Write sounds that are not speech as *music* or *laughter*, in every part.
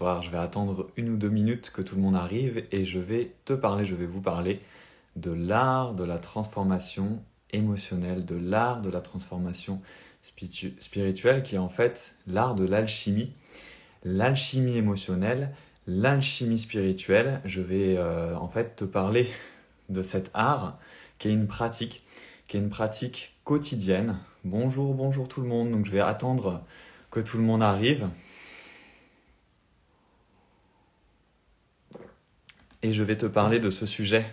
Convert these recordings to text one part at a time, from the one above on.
Je vais attendre une ou deux minutes que tout le monde arrive et je vais te parler, je vais vous parler de l'art de la transformation émotionnelle, de l'art de la transformation spirituelle qui est en fait l'art de l'alchimie. L'alchimie émotionnelle, l'alchimie spirituelle. Je vais euh, en fait te parler de cet art qui est une pratique, qui est une pratique quotidienne. Bonjour, bonjour tout le monde. Donc je vais attendre que tout le monde arrive. Et je vais te parler de ce sujet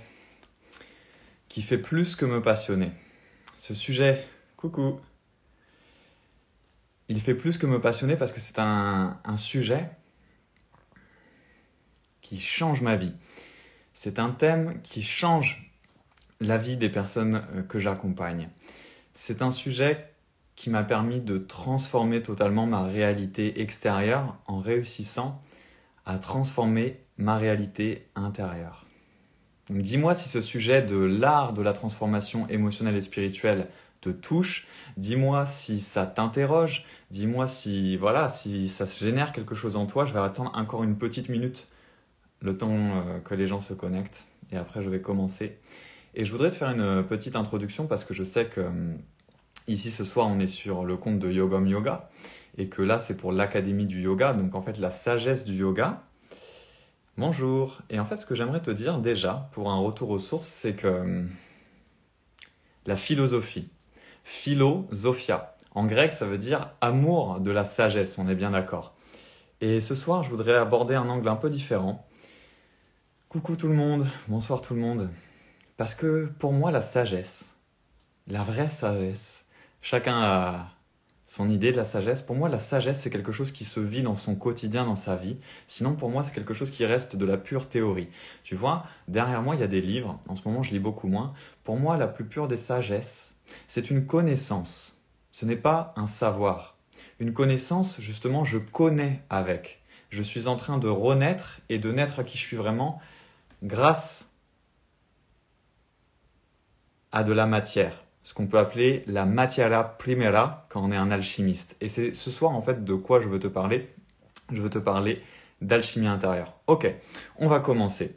qui fait plus que me passionner. Ce sujet, coucou, il fait plus que me passionner parce que c'est un, sujet qui change ma vie. C'est un thème qui change la vie des personnes euh, que j'accompagne. C'est un sujet qui m'a permis de transformer totalement ma réalité extérieure en réussissant à transformer ma réalité intérieure. dis-moi si ce sujet de l'art de la transformation émotionnelle et spirituelle te touche, dis-moi si ça t'interroge, dis-moi si voilà, si ça génère quelque chose en toi. Je vais attendre encore une petite minute le temps euh, que les gens se connectent et après je vais commencer. Et je voudrais te faire une petite introduction parce que je sais que hum, ici ce soir on est sur le compte de Yogam Yoga et que là c'est pour l'académie du yoga, donc en fait la sagesse du yoga. Bonjour. Et en fait, ce que j'aimerais te dire déjà, pour un retour aux sources, c'est que hum, la philosophie, philosophia, en grec, ça veut dire amour de la sagesse, on est bien d'accord. Et ce soir, je voudrais aborder un angle un peu différent. Coucou tout le monde, bonsoir tout le monde. Parce que pour moi, la sagesse, la vraie sagesse, chacun a son idée de la sagesse. Pour moi, la sagesse, c'est quelque chose qui se vit dans son quotidien, dans sa vie. Sinon, pour moi, c'est quelque chose qui reste de la pure théorie. Tu vois, derrière moi, il y a des livres. En ce moment, je lis beaucoup moins. Pour moi, la plus pure des sagesses, c'est une connaissance. Ce n'est pas un savoir. Une connaissance, justement, je connais avec. Je suis en train de renaître et de naître à qui je suis vraiment grâce à de la matière ce qu'on peut appeler la materia primera quand on est un alchimiste. Et c'est ce soir en fait de quoi je veux te parler. Je veux te parler d'alchimie intérieure. Ok, on va commencer.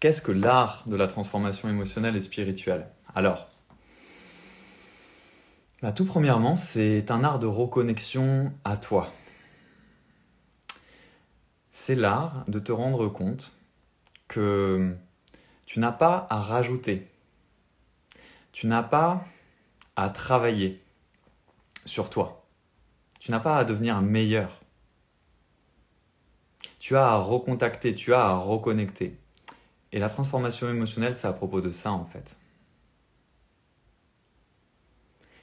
Qu'est-ce que l'art de la transformation émotionnelle et spirituelle? Alors, bah, tout premièrement, c'est un art de reconnexion à toi. C'est l'art de te rendre compte que tu n'as pas à rajouter, tu n'as pas à travailler sur toi, tu n'as pas à devenir meilleur. Tu as à recontacter, tu as à reconnecter. Et la transformation émotionnelle, c'est à propos de ça en fait.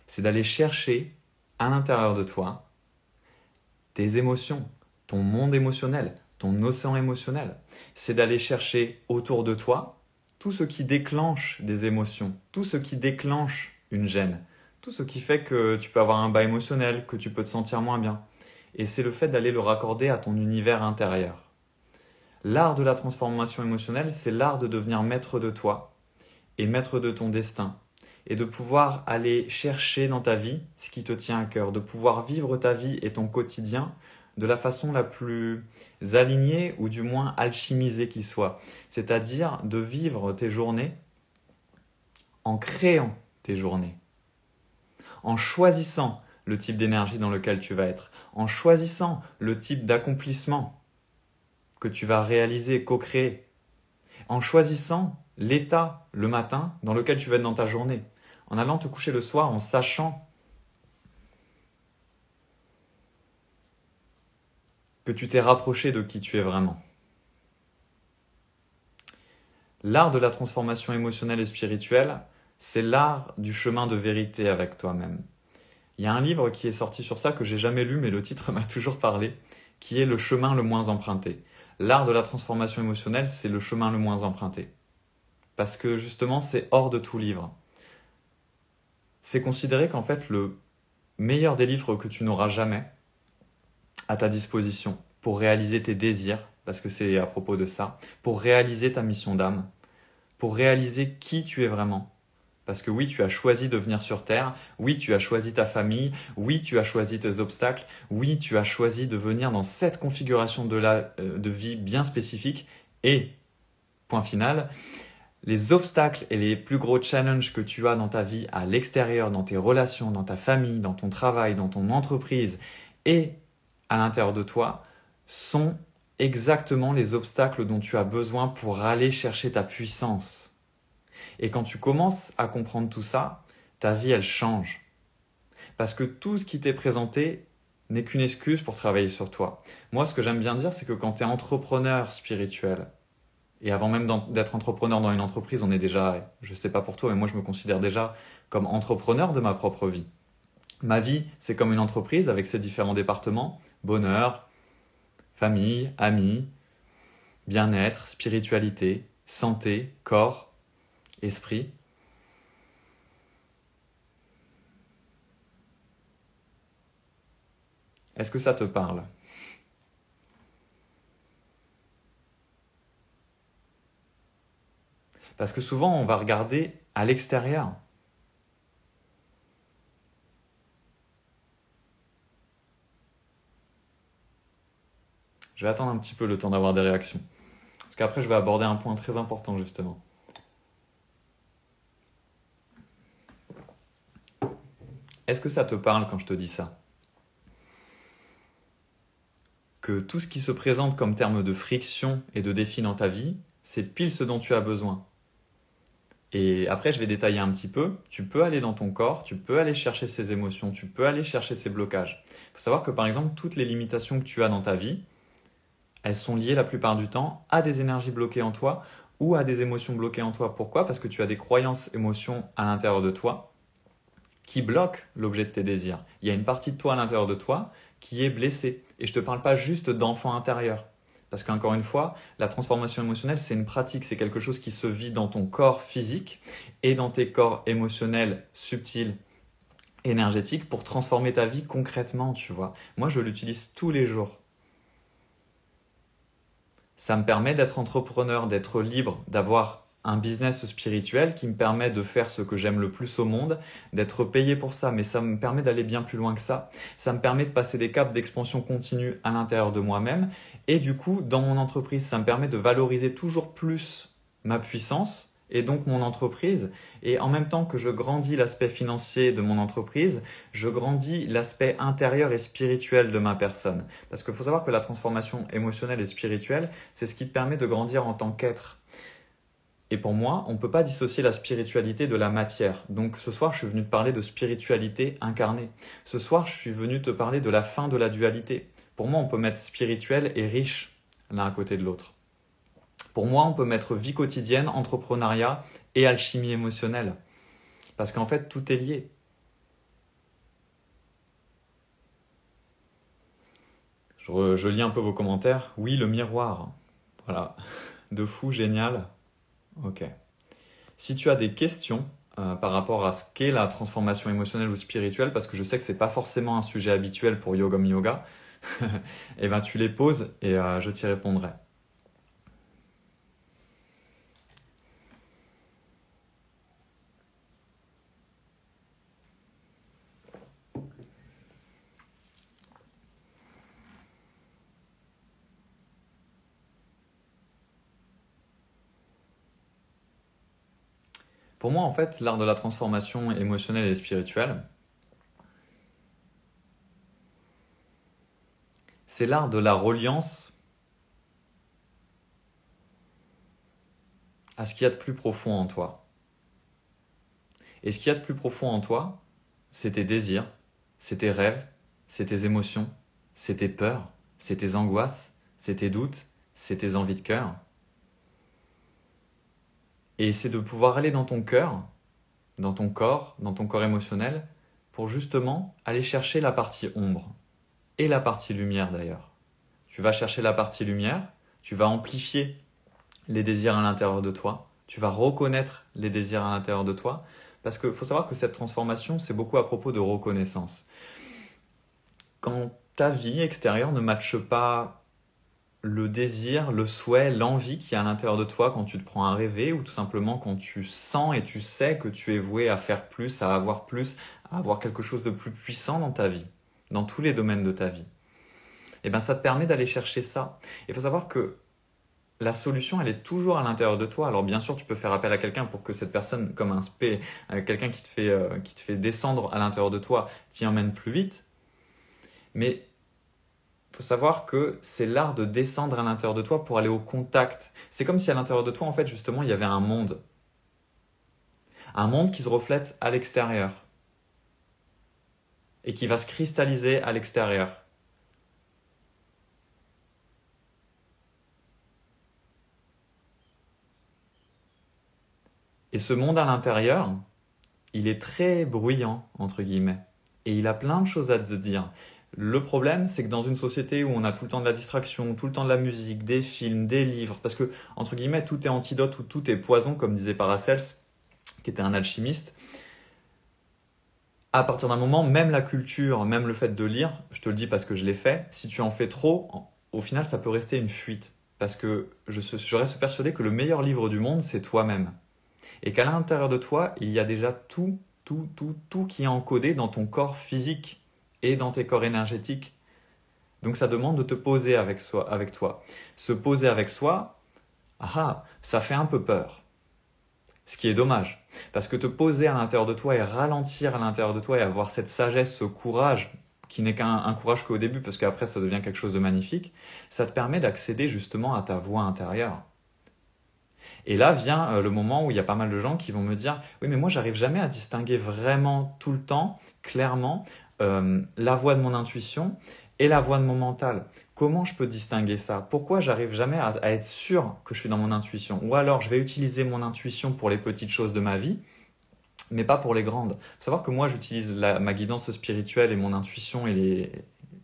C'est d'aller chercher à l'intérieur de toi tes émotions, ton monde émotionnel, ton océan émotionnel. C'est d'aller chercher autour de toi tout ce qui déclenche des émotions, tout ce qui déclenche une gêne, tout ce qui fait que tu peux avoir un bas émotionnel, que tu peux te sentir moins bien. Et c'est le fait d'aller le raccorder à ton univers intérieur. L'art de la transformation émotionnelle, c'est l'art de devenir maître de toi et maître de ton destin. Et de pouvoir aller chercher dans ta vie ce qui te tient à cœur, de pouvoir vivre ta vie et ton quotidien de la façon la plus alignée ou du moins alchimisée qui soit. C'est-à-dire de vivre tes journées en créant tes journées, en choisissant le type d'énergie dans lequel tu vas être, en choisissant le type d'accomplissement que tu vas réaliser, co-créer, en choisissant l'état le matin dans lequel tu vas être dans ta journée, en allant te coucher le soir en sachant que tu t'es rapproché de qui tu es vraiment. L'art de la transformation émotionnelle et spirituelle, c'est l'art du chemin de vérité avec toi-même. Il y a un livre qui est sorti sur ça que j'ai jamais lu, mais le titre *laughs* m'a toujours parlé, qui est Le chemin le moins emprunté. L'art de la transformation émotionnelle, c'est le chemin le moins emprunté. Parce que justement, c'est hors de tout livre. C'est considéré qu'en fait, le meilleur des livres que tu n'auras jamais, à ta disposition pour réaliser tes désirs, parce que c'est à propos de ça, pour réaliser ta mission d'âme, pour réaliser qui tu es vraiment. Parce que oui, tu as choisi de venir sur Terre, oui, tu as choisi ta famille, oui, tu as choisi tes obstacles, oui, tu as choisi de venir dans cette configuration de, la, euh, de vie bien spécifique. Et, point final, les obstacles et les plus gros challenges que tu as dans ta vie à l'extérieur, dans tes relations, dans ta famille, dans ton travail, dans ton entreprise et à l'intérieur de toi, sont exactement les obstacles dont tu as besoin pour aller chercher ta puissance. Et quand tu commences à comprendre tout ça, ta vie, elle change. Parce que tout ce qui t'est présenté n'est qu'une excuse pour travailler sur toi. Moi, ce que j'aime bien dire, c'est que quand tu es entrepreneur spirituel, et avant même d'être entrepreneur dans une entreprise, on est déjà, je ne sais pas pour toi, mais moi je me considère déjà comme entrepreneur de ma propre vie. Ma vie, c'est comme une entreprise avec ses différents départements, bonheur, famille, amis, bien-être, spiritualité, santé, corps, esprit. Est-ce que ça te parle? Parce que souvent, on va regarder à l'extérieur. Je vais attendre un petit peu le temps d'avoir des réactions. Parce qu'après, je vais aborder un point très important, justement. Est-ce que ça te parle quand je te dis ça? Que tout ce qui se présente comme terme de friction et de défi dans ta vie, c'est pile ce dont tu as besoin. Et après, je vais détailler un petit peu. Tu peux aller dans ton corps, tu peux aller chercher ces émotions, tu peux aller chercher ces blocages. Il faut savoir que par exemple, toutes les limitations que tu as dans ta vie, elles sont liées la plupart du temps à des énergies bloquées en toi ou à des émotions bloquées en toi. Pourquoi? Parce que tu as des croyances, émotions à l'intérieur de toi qui bloquent l'objet de tes désirs. Il y a une partie de toi à l'intérieur de toi qui est blessée. Et je ne te parle pas juste d'enfant intérieur. Parce qu'encore une fois, la transformation émotionnelle, c'est une pratique, c'est quelque chose qui se vit dans ton corps physique et dans tes corps émotionnels subtils, énergétiques, pour transformer ta vie concrètement, tu vois. Moi, je l'utilise tous les jours. Ça me permet d'être entrepreneur, d'être libre, d'avoir un business spirituel qui me permet de faire ce que j'aime le plus au monde, d'être payé pour ça, mais ça me permet d'aller bien plus loin que ça. Ça me permet de passer des caps d'expansion continue à l'intérieur de moi-même. Et du coup, dans mon entreprise, ça me permet de valoriser toujours plus ma puissance et donc mon entreprise. Et en même temps que je grandis l'aspect financier de mon entreprise, je grandis l'aspect intérieur et spirituel de ma personne. Parce qu'il faut savoir que la transformation émotionnelle et spirituelle, c'est ce qui te permet de grandir en tant qu'être. Et pour moi, on ne peut pas dissocier la spiritualité de la matière. Donc ce soir, je suis venu te parler de spiritualité incarnée. Ce soir, je suis venu te parler de la fin de la dualité. Pour moi, on peut mettre spirituel et riche l'un à côté de l'autre. Pour moi, on peut mettre vie quotidienne, entrepreneuriat et alchimie émotionnelle. Parce qu'en fait, tout est lié. Je, lis un peu vos commentaires. Oui, le miroir. Voilà. *laughs* De fou, génial. Ok. Si tu as des questions euh, par rapport à ce qu'est la transformation émotionnelle ou spirituelle, parce que je sais que ce n'est pas forcément un sujet habituel pour Yogam Yoga, et *laughs* eh ben tu les poses et euh, je t'y répondrai. Pour moi, en fait, l'art de la transformation émotionnelle et spirituelle, c'est l'art de la reliance à ce qu'il y a de plus profond en toi. Et ce qu'il y a de plus profond en toi, c'est tes désirs, c'est tes rêves, c'est tes émotions, c'est tes peurs, c'est tes angoisses, c'est tes doutes, c'est tes envies de cœur. Et c'est de pouvoir aller dans ton cœur, dans ton corps, dans ton corps émotionnel, pour justement aller chercher la partie ombre et la partie lumière d'ailleurs. Tu vas chercher la partie lumière, tu vas amplifier les désirs à l'intérieur de toi, tu vas reconnaître les désirs à l'intérieur de toi, parce qu'il faut savoir que cette transformation, c'est beaucoup à propos de reconnaissance. Quand ta vie extérieure ne matche pas le désir, le souhait, l'envie qui est à l'intérieur de toi quand tu te prends à rêver ou tout simplement quand tu sens et tu sais que tu es voué à faire plus, à avoir plus, à avoir quelque chose de plus puissant dans ta vie, dans tous les domaines de ta vie? Et eh bien ça te permet d'aller chercher ça. Il faut savoir que la solution, elle est toujours à l'intérieur de toi. Alors bien sûr, tu peux faire appel à quelqu'un pour que cette personne, comme un spé, euh, quelqu'un qui te fait euh, qui te fait descendre à l'intérieur de toi, t'y emmène plus vite. Mais faut savoir que c'est l'art de descendre à l'intérieur de toi pour aller au contact. C'est comme si à l'intérieur de toi, en fait, justement, il y avait un monde. Un monde qui se reflète à l'extérieur. Et qui va se cristalliser à l'extérieur. Et ce monde à l'intérieur, il est très bruyant, entre guillemets. Et il a plein de choses à te dire. Le problème, c'est que dans une société où on a tout le temps de la distraction, tout le temps de la musique, des films, des livres, parce que, entre guillemets, tout est antidote ou tout est poison, comme disait Paracels, qui était un alchimiste, à partir d'un moment, même la culture, même le fait de lire, je te le dis parce que je l'ai fait, si tu en fais trop, au final, ça peut rester une fuite. Parce que je, je reste persuadé que le meilleur livre du monde, c'est toi-même. Et qu'à l'intérieur de toi, il y a déjà tout, tout, tout, tout qui est encodé dans ton corps physique et dans tes corps énergétiques. Donc ça demande de te poser avec, soi, avec toi. Se poser avec soi, ah, ça fait un peu peur. Ce qui est dommage. Parce que te poser à l'intérieur de toi et ralentir à l'intérieur de toi et avoir cette sagesse, ce courage, qui n'est qu'un courage qu'au début, parce qu'après ça devient quelque chose de magnifique, ça te permet d'accéder justement à ta voix intérieure. Et là vient euh, le moment où il y a pas mal de gens qui vont me dire Oui, mais moi, j'arrive jamais à distinguer vraiment tout le temps, clairement, euh, la voix de mon intuition et la voix de mon mental. Comment je peux distinguer ça? Pourquoi j'arrive jamais à, être sûr que je suis dans mon intuition? Ou alors je vais utiliser mon intuition pour les petites choses de ma vie, mais pas pour les grandes. Faut savoir que moi j'utilise ma guidance spirituelle et mon intuition et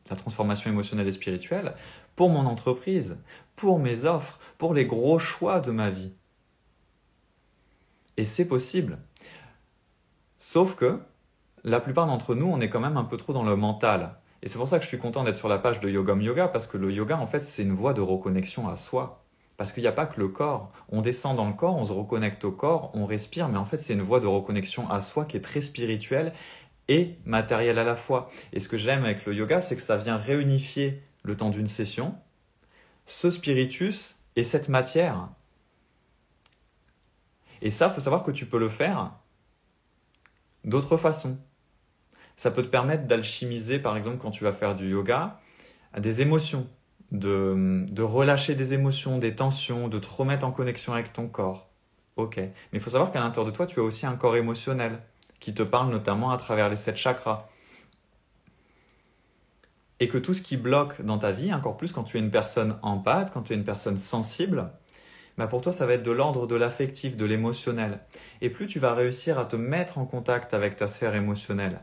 la transformation émotionnelle et spirituelle pour mon entreprise, pour mes offres, pour les gros choix de ma vie. Et c'est possible. Sauf que la plupart d'entre nous, on est quand même un peu trop dans le mental. Et c'est pour ça que je suis content d'être sur la page de Yogam Yoga, parce que le yoga, en fait, c'est une voie de reconnexion à soi. Parce qu'il n'y a pas que le corps. On descend dans le corps, on se reconnecte au corps, on respire, mais en fait, c'est une voie de reconnexion à soi qui est très spirituelle et matérielle à la fois. Et ce que j'aime avec le yoga, c'est que ça vient réunifier le temps d'une session, ce spiritus et cette matière. Et ça, faut savoir que tu peux le faire d'autres façons ça peut te permettre d'alchimiser, par exemple, quand tu vas faire du yoga, des émotions, de, de relâcher des émotions, des tensions, de te remettre en connexion avec ton corps. Ok. Mais il faut savoir qu'à l'intérieur de toi, tu as aussi un corps émotionnel qui te parle notamment à travers les sept chakras. Et que tout ce qui bloque dans ta vie, encore plus quand tu es une personne empathe, quand tu es une personne sensible, bah pour toi, ça va être de l'ordre de l'affectif, de l'émotionnel. Et plus tu vas réussir à te mettre en contact avec ta sphère émotionnelle,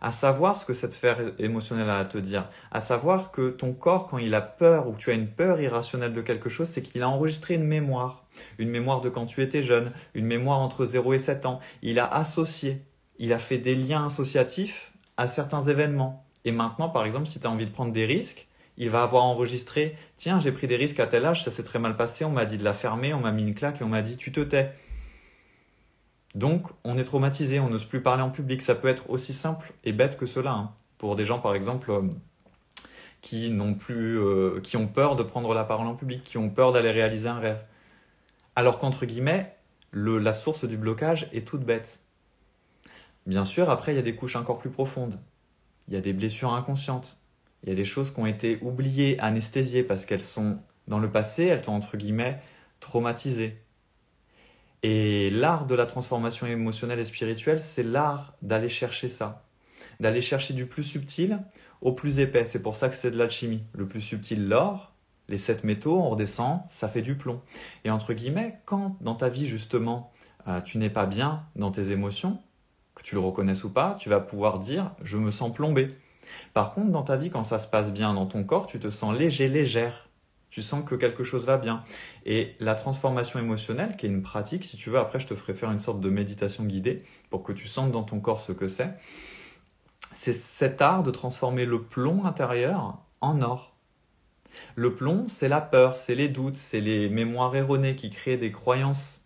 à savoir ce que cette sphère émotionnelle a à te dire, à savoir que ton corps, quand il a peur ou que tu as une peur irrationnelle de quelque chose, c'est qu'il a enregistré une mémoire, une mémoire de quand tu étais jeune, une mémoire entre 0 et 7 ans. Il a associé, il a fait des liens associatifs à certains événements. Et maintenant, par exemple, si tu as envie de prendre des risques, il va avoir enregistré, tiens, j'ai pris des risques à tel âge, ça s'est très mal passé, on m'a dit de la fermer, on m'a mis une claque et on m'a dit tu te tais. Donc, on est traumatisé, on n'ose plus parler en public. Ça peut être aussi simple et bête que cela. Hein. Pour des gens, par exemple, euh, qui n'ont plus, euh, qui ont peur de prendre la parole en public, qui ont peur d'aller réaliser un rêve. Alors qu'entre guillemets, la source du blocage est toute bête. Bien sûr, après, il y a des couches encore plus profondes. Il y a des blessures inconscientes. Il y a des choses qui ont été oubliées, anesthésiées parce qu'elles sont dans le passé, elles t'ont entre guillemets traumatisées. Et l'art de la transformation émotionnelle et spirituelle, c'est l'art d'aller chercher ça, d'aller chercher du plus subtil au plus épais. C'est pour ça que c'est de l'alchimie. Le plus subtil, l'or, les sept métaux, on redescend, ça fait du plomb. Et entre guillemets, quand dans ta vie justement, euh, tu n'es pas bien dans tes émotions, que tu le reconnaisses ou pas, tu vas pouvoir dire je me sens plombé. Par contre, dans ta vie, quand ça se passe bien dans ton corps, tu te sens léger, légère. Tu sens que quelque chose va bien. Et la transformation émotionnelle, qui est une pratique, si tu veux, après je te ferai faire une sorte de méditation guidée pour que tu sentes dans ton corps ce que c'est. C'est cet art de transformer le plomb intérieur en or. Le plomb, c'est la peur, c'est les doutes, c'est les mémoires erronées qui créent des croyances,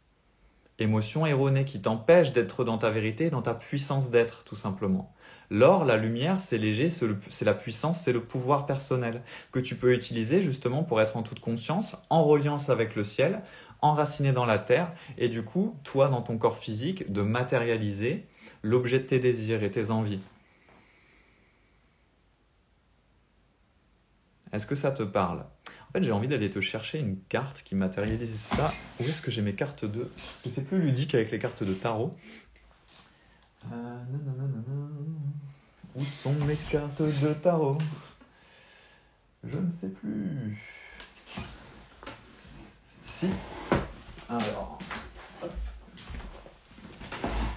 émotions erronées qui t'empêchent d'être dans ta vérité, dans ta puissance d'être, tout simplement. L'or, la lumière, c'est léger, c'est la puissance, c'est le pouvoir personnel que tu peux utiliser justement pour être en toute conscience, en reliance avec le ciel, enraciné dans la terre, et du coup, toi, dans ton corps physique, de matérialiser l'objet de tes désirs et tes envies. Est-ce que ça te parle? En fait, j'ai envie d'aller te chercher une carte qui matérialise ça. Où est-ce que j'ai mes cartes de... Que c'est plus ludique avec les cartes de tarot. Euh, Où sont mes cartes de tarot? Je ne sais plus. Si. Alors.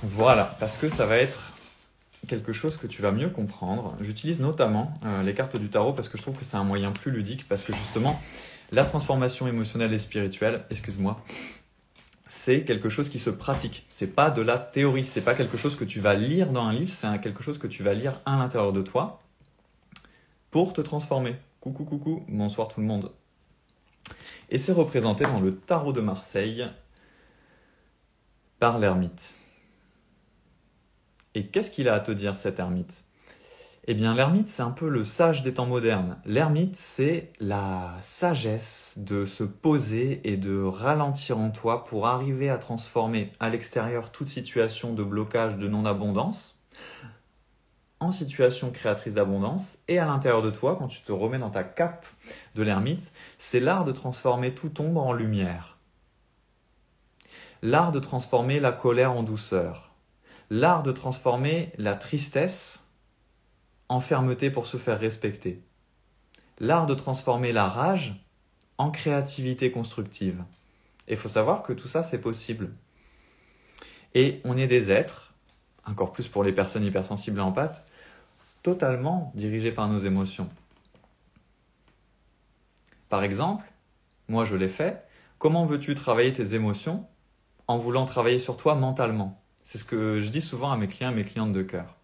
Voilà, parce que ça va être quelque chose que tu vas mieux comprendre. J'utilise notamment euh, les cartes du tarot parce que je trouve que c'est un moyen plus ludique parce que justement, la transformation émotionnelle et spirituelle, excuse-moi, c'est quelque chose qui se pratique. C'est pas de la théorie. C'est pas quelque chose que tu vas lire dans un livre. C'est quelque chose que tu vas lire à l'intérieur de toi pour te transformer. Coucou, coucou, bonsoir tout le monde. Et c'est représenté dans le tarot de Marseille par l'ermite. Et qu'est-ce qu'il a à te dire cet ermite? Eh bien, l'ermite, c'est un peu le sage des temps modernes. L'ermite, c'est la sagesse de se poser et de ralentir en toi pour arriver à transformer à l'extérieur toute situation de blocage de non-abondance en situation créatrice d'abondance et à l'intérieur de toi, quand tu te remets dans ta cape de l'ermite, c'est l'art de transformer toute ombre en lumière. L'art de transformer la colère en douceur. L'art de transformer la tristesse en fermeté pour se faire respecter. L'art de transformer la rage en créativité constructive. Et il faut savoir que tout ça, c'est possible. Et on est des êtres, encore plus pour les personnes hypersensibles et empathes, totalement dirigés par nos émotions. Par exemple, moi je l'ai fait, comment veux-tu travailler tes émotions en voulant travailler sur toi mentalement? C'est ce que je dis souvent à mes clients mes clientes de cœur.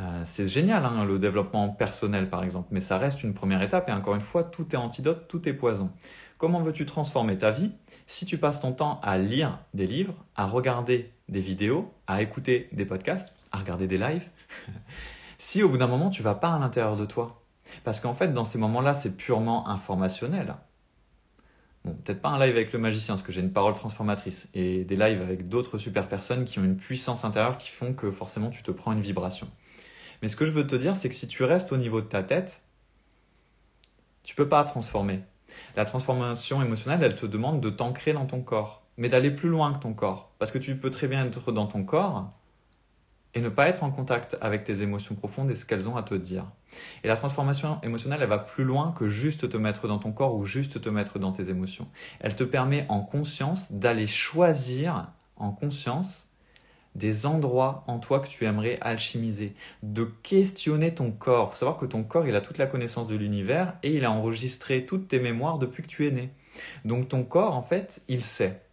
Euh, c'est génial, hein, le développement personnel par exemple, mais ça reste une première étape et encore une fois, tout est antidote, tout est poison. Comment veux-tu transformer ta vie si tu passes ton temps à lire des livres, à regarder des vidéos, à écouter des podcasts, à regarder des lives, *laughs* si au bout d'un moment tu vas pas à l'intérieur de toi? Parce qu'en fait, dans ces moments-là, c'est purement informationnel. Bon, peut-être pas un live avec le magicien, parce que j'ai une parole transformatrice, et des lives avec d'autres super personnes qui ont une puissance intérieure qui font que forcément tu te prends une vibration. Mais ce que je veux te dire, c'est que si tu restes au niveau de ta tête, tu peux pas transformer. La transformation émotionnelle, elle te demande de t'ancrer dans ton corps, mais d'aller plus loin que ton corps. Parce que tu peux très bien être dans ton corps et ne pas être en contact avec tes émotions profondes et ce qu'elles ont à te dire. Et la transformation émotionnelle, elle va plus loin que juste te mettre dans ton corps ou juste te mettre dans tes émotions. Elle te permet en conscience d'aller choisir en conscience des endroits en toi que tu aimerais alchimiser, de questionner ton corps. Il faut savoir que ton corps, il a toute la connaissance de l'univers et il a enregistré toutes tes mémoires depuis que tu es né. Donc ton corps, en fait, il sait.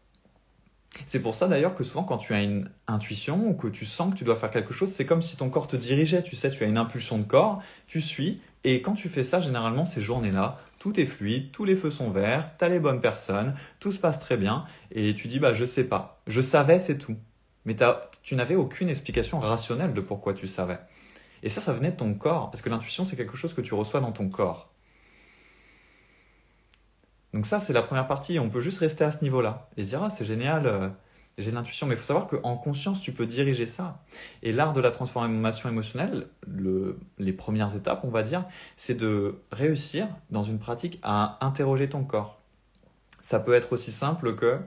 C'est pour ça d'ailleurs que souvent quand tu as une intuition ou que tu sens que tu dois faire quelque chose, c'est comme si ton corps te dirigeait, tu sais, tu as une impulsion de corps, tu suis, et quand tu fais ça, généralement ces journées-là, tout est fluide, tous les feux sont verts, tu as les bonnes personnes, tout se passe très bien, et tu dis bah je sais pas, je savais c'est tout. Mais tu n'avais aucune explication rationnelle de pourquoi tu savais. Et ça, ça venait de ton corps, parce que l'intuition, c'est quelque chose que tu reçois dans ton corps. Donc ça, c'est la première partie, on peut juste rester à ce niveau-là, et se dire, ah, c'est génial, euh, j'ai l'intuition, mais il faut savoir qu'en conscience, tu peux diriger ça. Et l'art de la transformation émotionnelle, les premières étapes, on va dire, c'est de réussir dans une pratique à interroger ton corps. Ça peut être aussi simple que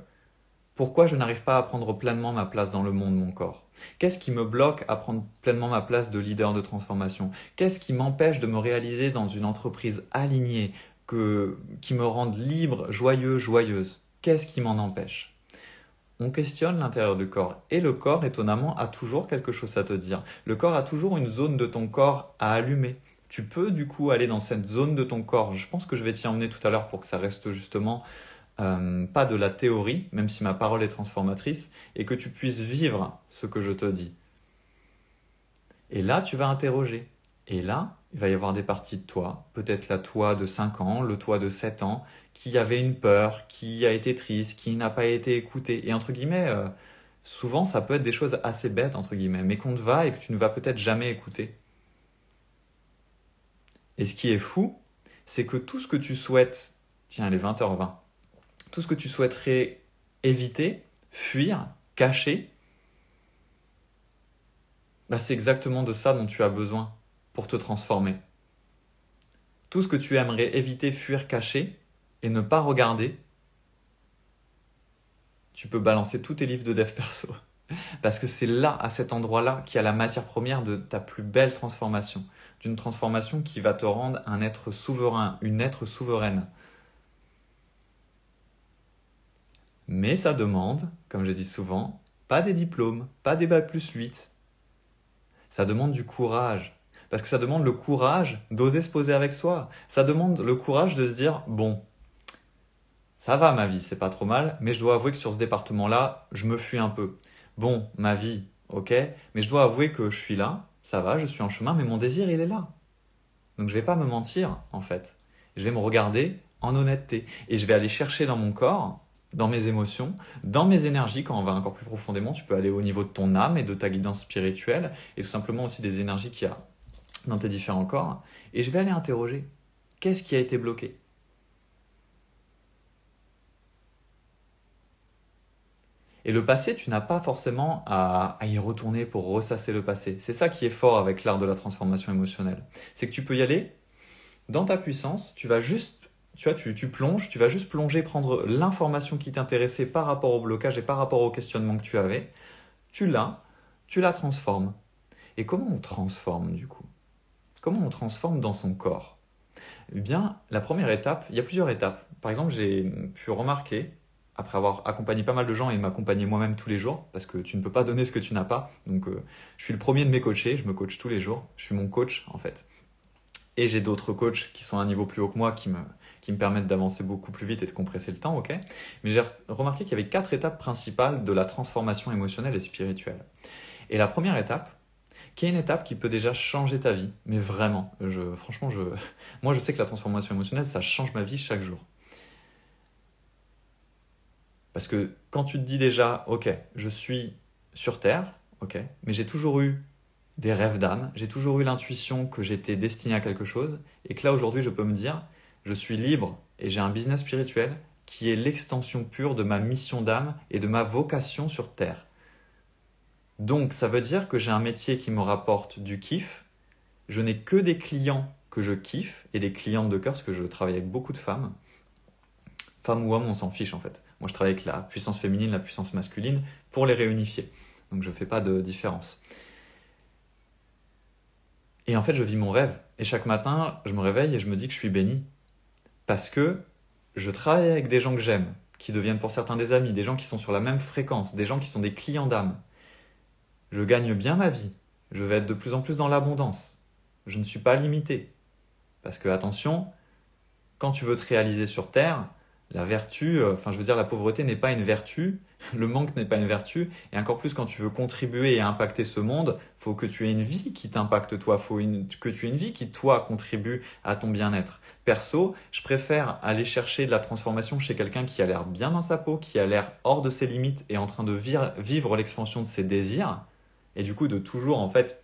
pourquoi je n'arrive pas à prendre pleinement ma place dans le monde, mon corps? Qu'est-ce qui me bloque à prendre pleinement ma place de leader de transformation? Qu'est-ce qui m'empêche de me réaliser dans une entreprise alignée, qui me rende libre, joyeux, joyeuse Qu'est-ce qui m'en empêche? On questionne l'intérieur du corps. Et le corps, étonnamment, a toujours quelque chose à te dire. Le corps a toujours une zone de ton corps à allumer. Tu peux du coup aller dans cette zone de ton corps. Je pense que je vais t'y emmener tout à l'heure pour que ça reste justement euh, pas de la théorie, même si ma parole est transformatrice, et que tu puisses vivre ce que je te dis. Et là, tu vas interroger. Et là, il va y avoir des parties de toi, peut-être la toi de 5 ans, le toi de 7 ans, qui avait une peur, qui a été triste, qui n'a pas été écouté. Et entre guillemets, euh, souvent ça peut être des choses assez bêtes, entre guillemets, mais qu'on te va et que tu ne vas peut-être jamais écouter. Et ce qui est fou, c'est que tout ce que tu souhaites, tiens, il est 20h20, tout ce que tu souhaiterais éviter, fuir, cacher, bah c'est exactement de ça dont tu as besoin pour te transformer. Tout ce que tu aimerais éviter, fuir, cacher et ne pas regarder, tu peux balancer tous tes livres de dev perso. *laughs* Parce que c'est là, à cet endroit-là, qu'il y a la matière première de ta plus belle transformation. D'une transformation qui va te rendre un être souverain, une être souveraine. Mais ça demande, comme je dis souvent, pas des diplômes, pas des bacs plus 8. Ça demande du courage. Parce que ça demande le courage d'oser se poser avec soi. Ça demande le courage de se dire, bon, ça va ma vie, c'est pas trop mal, mais je dois avouer que sur ce département-là, je me fuis un peu. Bon, ma vie, ok, mais je dois avouer que je suis là, ça va, je suis en chemin, mais mon désir, il est là. Donc je vais pas me mentir, en fait. Je vais me regarder en honnêteté. Et je vais aller chercher dans mon corps dans mes émotions, dans mes énergies, quand on va encore plus profondément, tu peux aller au niveau de ton âme et de ta guidance spirituelle, et tout simplement aussi des énergies qu'il y a dans tes différents corps, et je vais aller interroger, qu'est-ce qui a été bloqué? Et le passé, tu n'as pas forcément à, y retourner pour ressasser le passé. C'est ça qui est fort avec l'art de la transformation émotionnelle. C'est que tu peux y aller dans ta puissance, tu vas juste tu vois, tu, plonges, tu vas juste plonger, prendre l'information qui t'intéressait par rapport au blocage et par rapport au questionnement que tu avais. Tu l'as, tu la transformes. Et comment on transforme du coup? Comment on transforme dans son corps? Eh bien, la première étape, il y a plusieurs étapes. Par exemple, j'ai pu remarquer, après avoir accompagné pas mal de gens et m'accompagner moi-même tous les jours, parce que tu ne peux pas donner ce que tu n'as pas. Donc, euh, je suis le premier de mes coachés, je me coach tous les jours. Je suis mon coach en fait. Et j'ai d'autres coachs qui sont à un niveau plus haut que moi qui me, qui me permettent d'avancer beaucoup plus vite et de compresser le temps, ok? Mais j'ai remarqué qu'il y avait quatre étapes principales de la transformation émotionnelle et spirituelle. Et la première étape, qui est une étape qui peut déjà changer ta vie, mais vraiment, franchement, *laughs* moi je sais que la transformation émotionnelle, ça change ma vie chaque jour. Parce que quand tu te dis déjà, ok, je suis sur Terre, ok, mais j'ai toujours eu des rêves d'âme, j'ai toujours eu l'intuition que j'étais destiné à quelque chose, et que là aujourd'hui je peux me dire, je suis libre et j'ai un business spirituel qui est l'extension pure de ma mission d'âme et de ma vocation sur Terre. Donc ça veut dire que j'ai un métier qui me rapporte du kiff, je n'ai que des clients que je kiffe et des clientes de cœur, parce que je travaille avec beaucoup de femmes. Femmes ou hommes, on s'en fiche en fait. Moi je travaille avec la puissance féminine, la puissance masculine, pour les réunifier. Donc je ne fais pas de différence. Et en fait, je vis mon rêve. Et chaque matin, je me réveille et je me dis que je suis béni parce que je travaille avec des gens que j'aime, qui deviennent pour certains des amis, des gens qui sont sur la même fréquence, des gens qui sont des clients d'âme. Je gagne bien ma vie. Je vais être de plus en plus dans l'abondance. Je ne suis pas limité. Parce que, attention, quand tu veux te réaliser sur Terre, la vertu, euh, enfin je veux dire la pauvreté n'est pas une vertu, *laughs* le manque n'est pas une vertu, et encore plus quand tu veux contribuer et impacter ce monde, faut que tu aies une vie qui t'impacte toi, faut que tu aies une vie qui toi contribue à ton bien-être. Perso, je préfère aller chercher de la transformation chez quelqu'un qui a l'air bien dans sa peau, qui a l'air hors de ses limites et en train de vivre l'expansion de ses désirs, et du coup de toujours en fait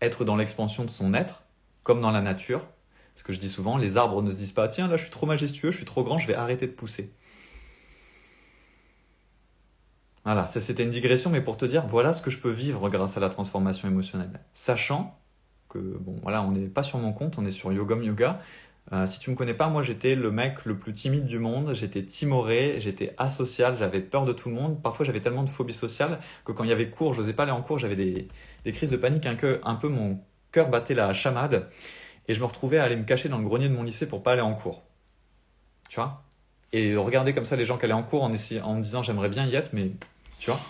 être dans l'expansion de son être, comme dans la nature, ce que je dis souvent, les arbres ne se disent pas tiens là je suis trop majestueux, je suis trop grand, je vais arrêter de pousser. Voilà, ça c'était une digression, mais pour te dire voilà ce que je peux vivre grâce à la transformation émotionnelle, sachant que bon voilà on n'est pas sur mon compte, on est sur Yogom Yoga. Euh, si tu me connais pas, moi j'étais le mec le plus timide du monde, j'étais timoré, j'étais asocial, j'avais peur de tout le monde. Parfois j'avais tellement de phobie sociale que quand il y avait cours, je n'osais pas aller en cours, j'avais des, crises de panique, un, que, un peu mon cœur battait la chamade et je me retrouvais à aller me cacher dans le grenier de mon lycée pour pas aller en cours. Tu vois? Et regarder comme ça les gens qui allaient en cours en, en me disant j'aimerais bien y être, mais tu vois?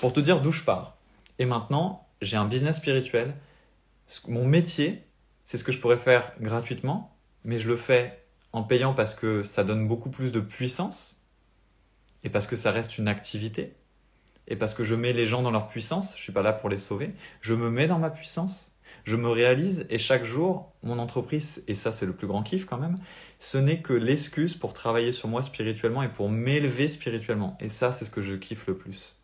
Pour te dire d'où je pars. Et maintenant, j'ai un business spirituel. Mon métier, c'est ce que je pourrais faire gratuitement, mais je le fais en payant parce que ça donne beaucoup plus de puissance et parce que ça reste une activité et parce que je mets les gens dans leur puissance. Je suis pas là pour les sauver. Je me mets dans ma puissance Je me réalise et chaque jour, mon entreprise, et ça c'est le plus grand kiff quand même, ce n'est que l'excuse pour travailler sur moi spirituellement et pour m'élever spirituellement. Et ça c'est ce que je kiffe le plus.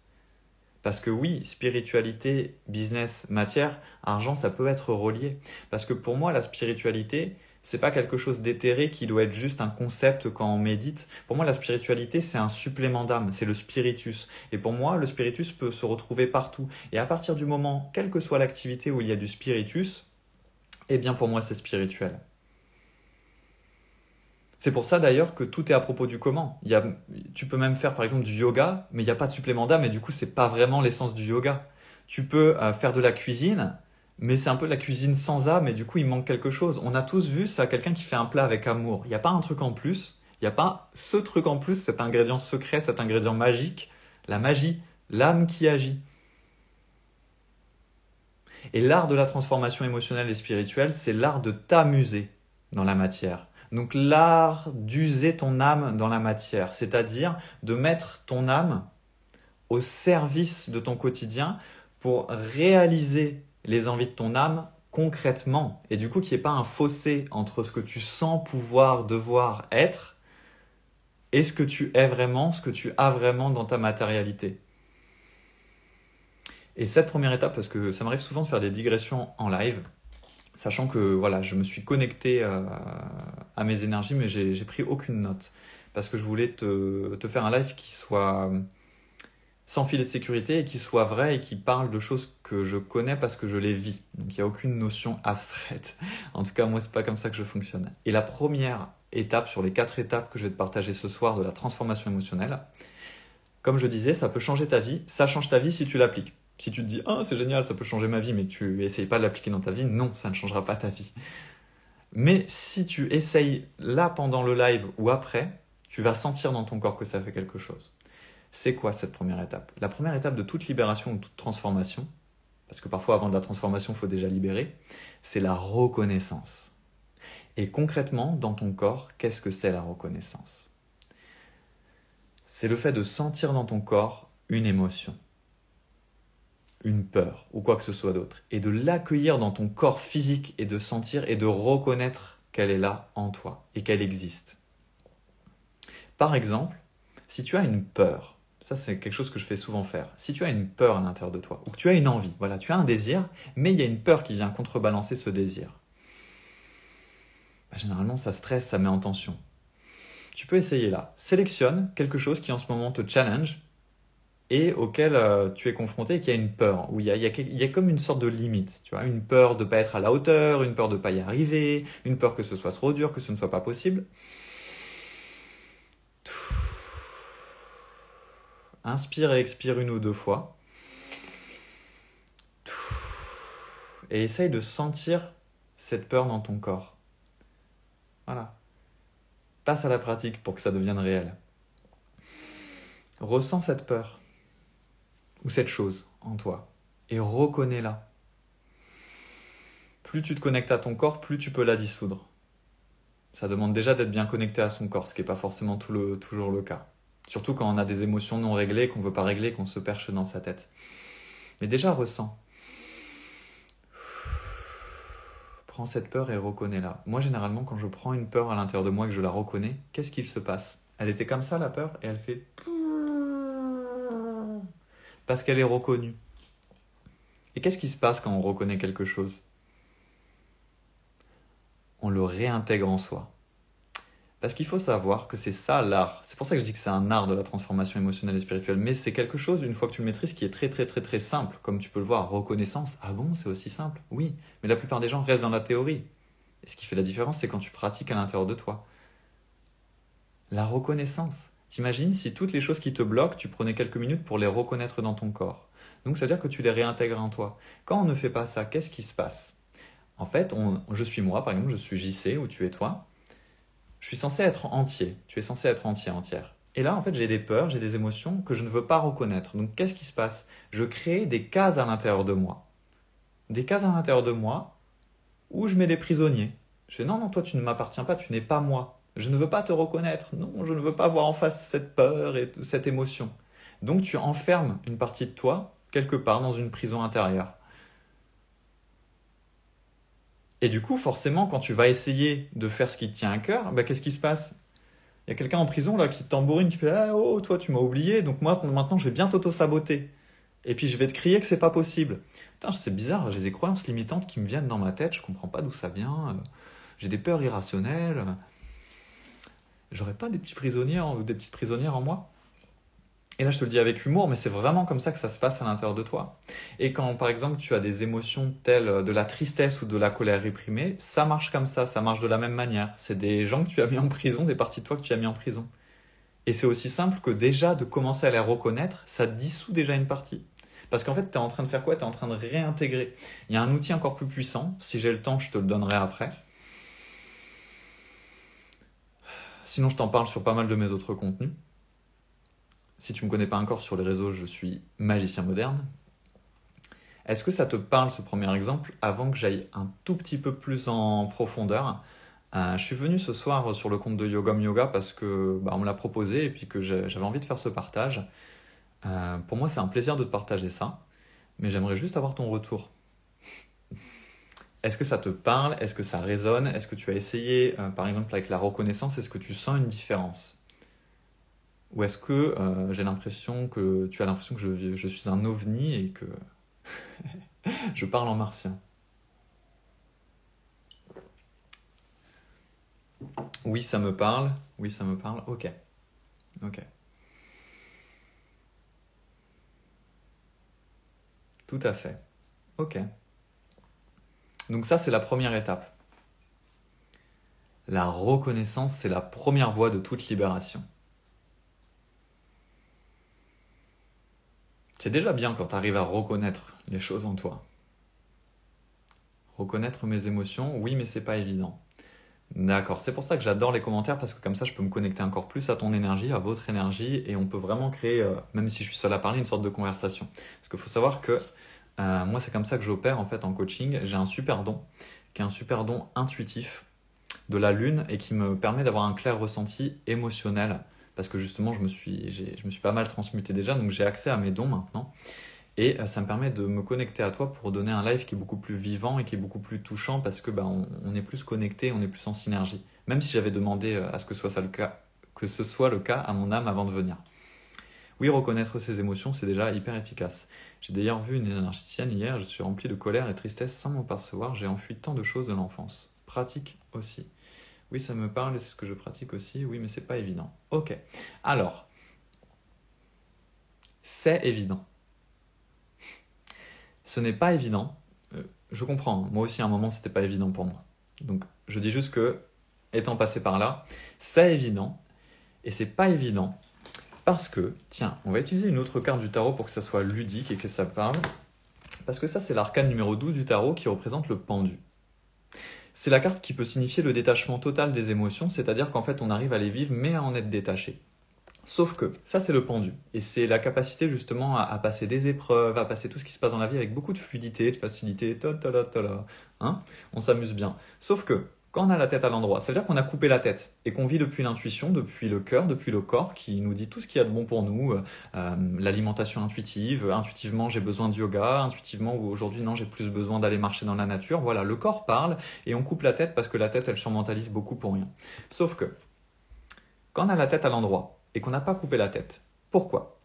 Parce que oui, spiritualité, business, matière, argent, ça peut être relié. Parce que pour moi, la spiritualité, c'est pas quelque chose d'éthéré qui doit être juste un concept quand on médite. Pour moi, la spiritualité, c'est un supplément d'âme, c'est le spiritus. Et pour moi, le spiritus peut se retrouver partout. Et à partir du moment, quelle que soit l'activité où il y a du spiritus, eh bien pour moi, c'est spirituel. C'est pour ça d'ailleurs que tout est à propos du comment. Il y a, tu peux même faire par exemple du yoga, mais il n'y a pas de supplément d'âme et du coup c'est pas vraiment l'essence du yoga. Tu peux euh, faire de la cuisine, mais c'est un peu la cuisine sans âme et du coup il manque quelque chose. On a tous vu ça, quelqu'un qui fait un plat avec amour. Il n'y a pas un truc en plus, il n'y a pas ce truc en plus, cet ingrédient secret, cet ingrédient magique, la magie, l'âme qui agit. Et l'art de la transformation émotionnelle et spirituelle, c'est l'art de t'amuser dans la matière. Donc l'art d'user ton âme dans la matière, c'est-à-dire de mettre ton âme au service de ton quotidien pour réaliser les envies de ton âme concrètement. Et du coup, qu'il n'y ait pas un fossé entre ce que tu sens pouvoir, devoir être et ce que tu es vraiment, ce que tu as vraiment dans ta matérialité. Et cette première étape, parce que ça m'arrive souvent de faire des digressions en live, sachant que voilà, je me suis connecté à, mes énergies, mais j'ai pris aucune note, parce que je voulais te, te faire un live qui soit sans filet de sécurité et qui soit vrai et qui parle de choses que je connais parce que je les vis. Donc il n'y a aucune notion abstraite. En tout cas, moi, c'est pas comme ça que je fonctionne. Et la première étape sur les quatre étapes que je vais te partager ce soir de la transformation émotionnelle, comme je disais, ça peut changer ta vie. Ça change ta vie si tu l'appliques. Si tu te dis, ah, c'est génial, ça peut changer ma vie, mais tu n'essayes pas de l'appliquer dans ta vie, non, ça ne changera pas ta vie. Mais si tu essayes là pendant le live ou après, tu vas sentir dans ton corps que ça fait quelque chose. C'est quoi cette première étape? La première étape de toute libération ou toute transformation, parce que parfois avant de la transformation, il faut déjà libérer, c'est la reconnaissance. Et concrètement, dans ton corps, qu'est-ce que c'est la reconnaissance? C'est le fait de sentir dans ton corps une émotion, une peur ou quoi que ce soit d'autre, et de l'accueillir dans ton corps physique et de sentir et de reconnaître qu'elle est là en toi et qu'elle existe. Par exemple, si tu as une peur, ça, c'est quelque chose que je fais souvent faire. Si tu as une peur à l'intérieur de toi, ou que tu as une envie, voilà, tu as un désir, mais il y a une peur qui vient contrebalancer ce désir. Bah, généralement, ça stresse, ça met en tension. Tu peux essayer là. Sélectionne quelque chose qui en ce moment te challenge et auquel euh, tu es confronté et qui a une peur, où il y a, comme une sorte de limite, tu vois, une peur de ne pas être à la hauteur, une peur de ne pas y arriver, une peur que ce soit trop dur, que ce ne soit pas possible. Inspire et expire une ou deux fois. Et essaye de sentir cette peur dans ton corps. Voilà. Passe à la pratique pour que ça devienne réel. Ressens cette peur ou cette chose en toi et reconnais-la. Plus tu te connectes à ton corps, plus tu peux la dissoudre. Ça demande déjà d'être bien connecté à son corps, ce qui n'est pas forcément toujours le cas. Surtout quand on a des émotions non réglées, qu'on ne veut pas régler, qu'on se perche dans sa tête. Mais déjà, ressens. Prends cette peur et reconnais-la. Moi, généralement, quand je prends une peur à l'intérieur de moi et que je la reconnais, qu'est-ce qu'il se passe? Elle était comme ça, la peur, et elle fait... Parce qu'elle est reconnue. Et qu'est-ce qui se passe quand on reconnaît quelque chose? On le réintègre en soi. Parce qu'il faut savoir que c'est ça l'art. C'est pour ça que je dis que c'est un art de la transformation émotionnelle et spirituelle. Mais c'est quelque chose, une fois que tu le maîtrises, qui est très très très très simple. Comme tu peux le voir, reconnaissance. Ah bon, c'est aussi simple? Oui. Mais la plupart des gens restent dans la théorie. Et ce qui fait la différence, c'est quand tu pratiques à l'intérieur de toi. La reconnaissance. T'imagines si toutes les choses qui te bloquent, tu prenais quelques minutes pour les reconnaître dans ton corps. Donc ça veut dire que tu les réintègres en toi. Quand on ne fait pas ça, qu'est-ce qui se passe? En fait, je suis moi, par exemple, je suis JC ou tu es toi je suis censé être entier. Tu es censé être entier, entière. Et là, en fait, j'ai des peurs, j'ai des émotions que je ne veux pas reconnaître. Donc, qu'est-ce qui se passe? Je crée des cases à l'intérieur de moi. Des cases à l'intérieur de moi où je mets des prisonniers. Je fais non, non, toi, tu ne m'appartiens pas, tu n'es pas moi. Je ne veux pas te reconnaître. Non, je ne veux pas voir en face cette peur et cette émotion. Donc, tu enfermes une partie de toi quelque part dans une prison intérieure. Et du coup, forcément, quand tu vas essayer de faire ce qui te tient à cœur, bah, qu'est-ce qui se passe? Il y a quelqu'un en prison là qui tambourine, qui fait ah, Oh, toi, tu m'as oublié, donc moi, maintenant, je vais bien t'auto-saboter. Et puis, je vais te crier que c'est pas possible. Putain, c'est bizarre, j'ai des croyances limitantes qui me viennent dans ma tête, je comprends pas d'où ça vient. J'ai des peurs irrationnelles. J'aurais pas des petits prisonniers ou des petites prisonnières en moi? Et là, je te le dis avec humour, mais c'est vraiment comme ça que ça se passe à l'intérieur de toi. Et quand, par exemple, tu as des émotions telles de la tristesse ou de la colère réprimée, ça marche comme ça, ça marche de la même manière. C'est des gens que tu as mis en prison, des parties de toi que tu as mis en prison. Et c'est aussi simple que déjà de commencer à les reconnaître, ça dissout déjà une partie. Parce qu'en fait, tu es en train de faire quoi? Tu es en train de réintégrer. Il y a un outil encore plus puissant, si j'ai le temps, je te le donnerai après. Sinon, je t'en parle sur pas mal de mes autres contenus. Si tu ne me connais pas encore sur les réseaux, je suis magicien moderne. Est-ce que ça te parle ce premier exemple avant que j'aille un tout petit peu plus en profondeur euh, Je suis venu ce soir sur le compte de Yogam Yoga parce que bah, on me l'a proposé et puis que j'avais envie de faire ce partage. Euh, pour moi, c'est un plaisir de te partager ça, mais j'aimerais juste avoir ton retour. Est-ce que ça te parle? Est-ce que ça résonne? Est-ce que tu as essayé, euh, par exemple, avec la reconnaissance Est-ce que tu sens une différence? Ou est-ce que euh, j'ai l'impression que tu as l'impression que je, je, suis un ovni et que *laughs* je parle en martien? Oui, ça me parle. Oui, ça me parle. Ok. Ok. Tout à fait. Ok. Donc ça, c'est la première étape. La reconnaissance, c'est la première voie de toute libération. C'est déjà bien quand tu arrives à reconnaître les choses en toi. Reconnaître mes émotions, oui, mais c'est pas évident. D'accord, c'est pour ça que j'adore les commentaires parce que comme ça je peux me connecter encore plus à ton énergie, à votre énergie et on peut vraiment créer, euh, même si je suis seul à parler, une sorte de conversation. Parce qu'il faut savoir que euh, moi c'est comme ça que j'opère en fait en coaching. J'ai un super don qui est un super don intuitif de la lune et qui me permet d'avoir un clair ressenti émotionnel parce que justement, je me suis, je me suis pas mal transmuté déjà, donc j'ai accès à mes dons maintenant. Et euh, ça me permet de me connecter à toi pour donner un live qui est beaucoup plus vivant et qui est beaucoup plus touchant parce que bah, on, est plus connecté, on est plus en synergie. Même si j'avais demandé euh, à ce que, soit ça le cas, que ce soit le cas à mon âme avant de venir. Oui, reconnaître ses émotions, c'est déjà hyper efficace. J'ai d'ailleurs vu une énergéticienne hier, je suis rempli de colère et de tristesse sans m'en percevoir, j'ai enfui tant de choses de l'enfance. Pratique aussi. Oui, ça me parle, c'est ce que je pratique aussi. Oui, mais c'est pas évident. Ok. Alors, c'est évident. Ce n'est pas évident. Euh, je comprends. Moi aussi, à un moment, c'était pas évident pour moi. Donc, je dis juste que, étant passé par là, c'est évident. Et c'est pas évident parce que, tiens, on va utiliser une autre carte du tarot pour que ça soit ludique et que ça parle. Parce que ça, c'est l'arcane numéro 12 du tarot qui représente le pendu. C'est la carte qui peut signifier le détachement total des émotions, c'est-à-dire qu'en fait on arrive à les vivre mais à en être détaché. Sauf que ça c'est le pendu et c'est la capacité justement à, passer des épreuves, à passer tout ce qui se passe dans la vie avec beaucoup de fluidité, de facilité, ta ta ta ta, hein? On s'amuse bien. Sauf que quand on a la tête à l'endroit, ça veut dire qu'on a coupé la tête et qu'on vit depuis l'intuition, depuis le cœur, depuis le corps qui nous dit tout ce qu'il y a de bon pour nous, euh, euh, l'alimentation intuitive, intuitivement j'ai besoin de yoga, intuitivement ou aujourd'hui non j'ai plus besoin d'aller marcher dans la nature. Voilà, le corps parle et on coupe la tête parce que la tête elle surmentalise beaucoup pour rien. Sauf que quand on a la tête à l'endroit et qu'on n'a pas coupé la tête, pourquoi?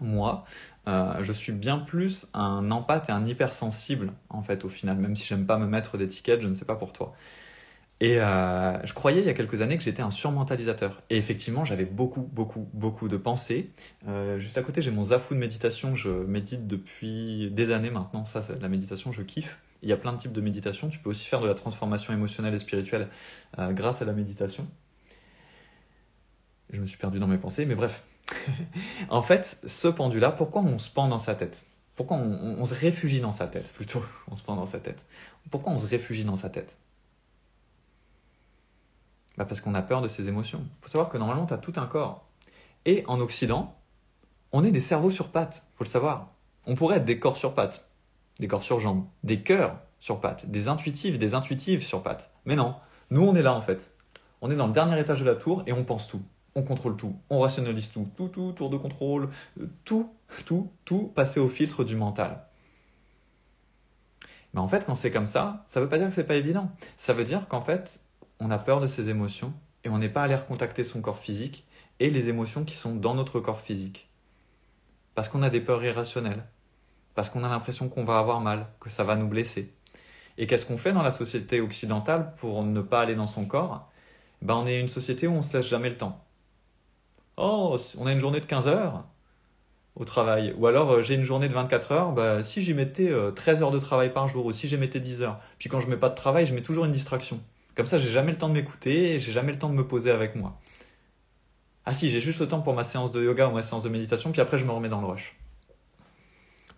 Moi, euh, je suis bien plus un empathe et un hypersensible, en fait, au final, même si j'aime pas me mettre d'étiquette, je ne sais pas pour toi. Et euh, je croyais il y a quelques années que j'étais un surmentalisateur. Et effectivement, j'avais beaucoup, beaucoup, beaucoup de pensées. Euh, juste à côté, j'ai mon zafou de méditation. Je médite depuis des années maintenant. Ça, la méditation, je kiffe. Il y a plein de types de méditation. Tu peux aussi faire de la transformation émotionnelle et spirituelle euh, grâce à la méditation. Je me suis perdu dans mes pensées, mais bref. *laughs* en fait, ce pendu-là, pourquoi on se pend dans sa tête? Pourquoi on, on se réfugie dans sa tête, plutôt? *laughs* On se pend dans sa tête. Pourquoi on se réfugie dans sa tête? Bah Parce qu'on a peur de ses émotions. Il faut savoir que normalement, tu as tout un corps. Et en Occident, on est des cerveaux sur pattes, faut le savoir. On pourrait être des corps sur pattes, des corps sur jambes, des cœurs sur pattes, des intuitifs, des intuitives sur pattes. Mais non, nous on est là en fait. On est dans le dernier étage de la tour et on pense tout. On contrôle tout, on rationalise tout, tout, tout, tour de contrôle, tout, tout, tout, passé au filtre du mental. Mais en fait, quand c'est comme ça, ça veut pas dire que c'est pas évident. Ça veut dire qu'en fait, on a peur de ses émotions et on n'est pas allé recontacter son corps physique et les émotions qui sont dans notre corps physique. Parce qu'on a des peurs irrationnelles. Parce qu'on a l'impression qu'on va avoir mal, que ça va nous blesser. Et qu'est-ce qu'on fait dans la société occidentale pour ne pas aller dans son corps? Ben, On est une société où on se laisse jamais le temps. Oh, on a une journée de 15 heures au travail. Ou alors euh, j'ai une journée de 24 heures, bah, si j'y mettais 13 euh, heures de travail par jour ou si j'y mettais 10 heures. Puis quand je mets pas de travail, je mets toujours une distraction. Comme ça, j'ai jamais le temps de m'écouter et j'ai jamais le temps de me poser avec moi. Ah si, j'ai juste le temps pour ma séance de yoga ou ma séance de méditation, puis après je me remets dans le rush.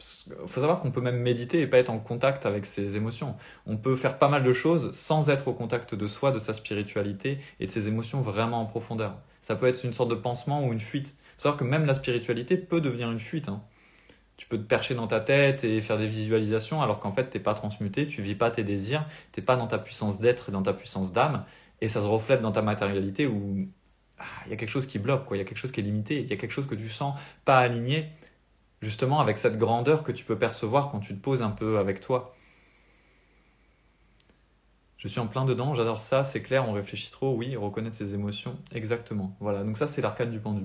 Il faut savoir qu'on peut même méditer et pas être en contact avec ses émotions. On peut faire pas mal de choses sans être au contact de soi, de sa spiritualité et de ses émotions vraiment en profondeur. Ça peut être une sorte de pansement ou une fuite. Faut savoir que même la spiritualité peut devenir une fuite. Hein. Tu peux te percher dans ta tête et faire des visualisations alors qu'en fait t'es pas transmuté, tu vis pas tes désirs, t'es pas dans ta puissance d'être et dans ta puissance d'âme et ça se reflète dans ta matérialité où ah, il y a quelque chose qui bloque, il y a quelque chose qui est limité, il y a quelque chose que tu sens pas aligné justement avec cette grandeur que tu peux percevoir quand tu te poses un peu avec toi. Je suis en plein dedans, j'adore ça, c'est clair, on réfléchit trop, oui, reconnaître ses émotions, exactement. Voilà, donc ça c'est l'arcane du pendu.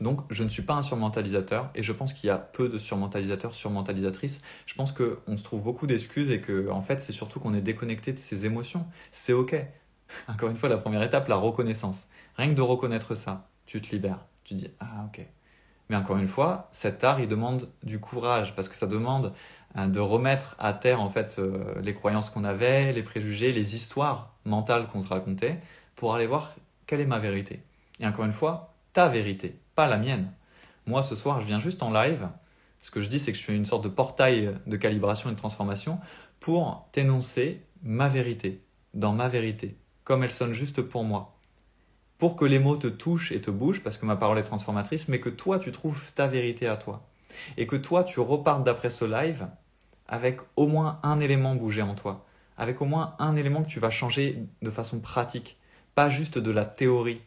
Donc je ne suis pas un surmentalisateur et je pense qu'il y a peu de surmentalisateurs, surmentalisatrices. Je pense qu'on se trouve beaucoup d'excuses et que en fait c'est surtout qu'on est déconnecté de ses émotions. C'est ok. *laughs* Encore une fois, la première étape, la reconnaissance. Rien que de reconnaître ça, tu te libères. Tu dis ah ok, mais encore une fois, cet art, il demande du courage parce que ça demande euh, de remettre à terre en fait euh, les croyances qu'on avait, les préjugés, les histoires mentales qu'on se racontait pour aller voir quelle est ma vérité. Et encore une fois, ta vérité, pas la mienne. Moi, ce soir, je viens juste en live. Ce que je dis, c'est que je suis une sorte de portail de calibration et de transformation pour t'énoncer ma vérité, dans ma vérité, comme elle sonne juste pour moi pour que les mots te touchent et te bougent, parce que ma parole est transformatrice, mais que toi, tu trouves ta vérité à toi. Et que toi, tu repartes d'après ce live avec au moins un élément bougé en toi, avec au moins un élément que tu vas changer de façon pratique, pas juste de la théorie.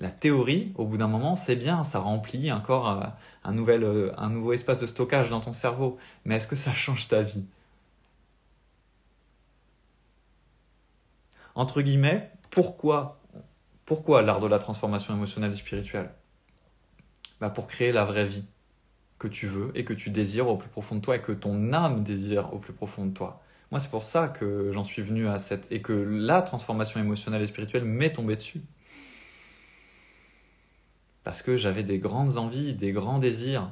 La théorie, au bout d'un moment, c'est bien, ça remplit encore euh, un, nouvel, euh, un nouveau espace de stockage dans ton cerveau, mais est-ce que ça *laughs* change ta vie? Entre guillemets, pourquoi pourquoi l'art de la transformation émotionnelle et spirituelle? Bah Pour créer la vraie vie que tu veux et que tu désires au plus profond de toi et que ton âme désire au plus profond de toi. Moi, c'est pour ça que j'en suis venu à cette. et que la transformation émotionnelle et spirituelle m'est tombée dessus. Parce que j'avais des grandes envies, des grands désirs,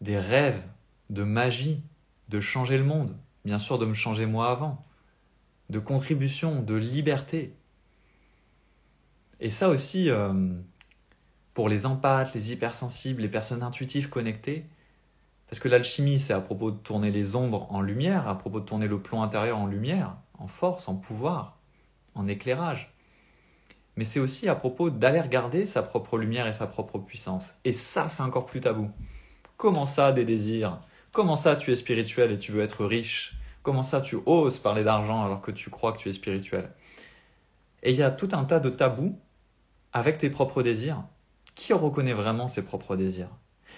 des rêves de magie, de changer le monde, bien sûr de me changer moi avant, de contribution, de liberté, et ça aussi, euh, pour les empathes, les hypersensibles, les personnes intuitives connectées, parce que l'alchimie, c'est à propos de tourner les ombres en lumière, à propos de tourner le plomb intérieur en lumière, en force, en pouvoir, en éclairage. Mais c'est aussi à propos d'aller regarder sa propre lumière et sa propre puissance. Et ça, c'est encore plus tabou. Comment ça, des désirs? Comment ça, tu es spirituel et tu veux être riche? Comment ça, tu oses parler d'argent alors que tu crois que tu es spirituel? Et il y a tout un tas de tabous avec tes propres désirs, qui reconnaît vraiment ses propres désirs?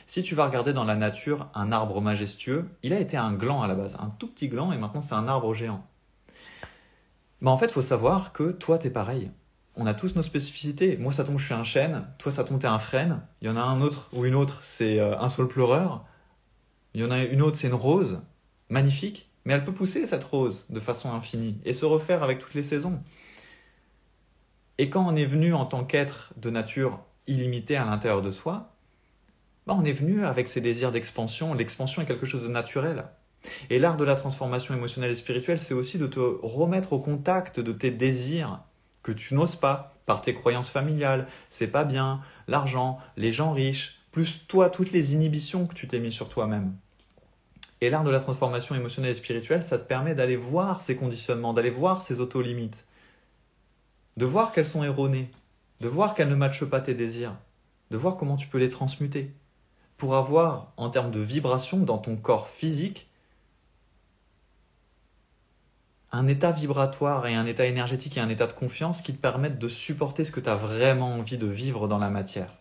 Si tu vas regarder dans la nature un arbre majestueux, il a été un gland à la base, un tout petit gland et maintenant c'est un arbre géant. Mais en fait, il faut savoir que toi, tu es pareil. On a tous nos spécificités. Moi, ça tombe, je suis un chêne. Toi, ça tombe, t'es un frêne. Il y en a un autre ou une autre, c'est euh, un saule pleureur. Il y en a une autre, c'est une rose. Magnifique. Mais elle peut pousser, cette rose, de façon infinie et se refaire avec toutes les saisons. Et quand on est venu en tant qu'être de nature illimitée à l'intérieur de soi, bah, on est venu avec ses désirs d'expansion. L'expansion est quelque chose de naturel. Et l'art de la transformation émotionnelle et spirituelle, c'est aussi de te remettre au contact de tes désirs que tu n'oses pas par tes croyances familiales. C'est pas bien, l'argent, les gens riches, plus toi, toutes les inhibitions que tu t'es mis sur toi-même. Et l'art de la transformation émotionnelle et spirituelle, ça te permet d'aller voir ces conditionnements, d'aller voir ces auto-limites, de voir qu'elles sont erronées, de voir qu'elles ne matchent pas tes désirs, de voir comment tu peux les transmuter, pour avoir, en termes de vibration dans ton corps physique, un état vibratoire et un état énergétique et un état de confiance qui te permettent de supporter ce que tu as vraiment envie de vivre dans la matière.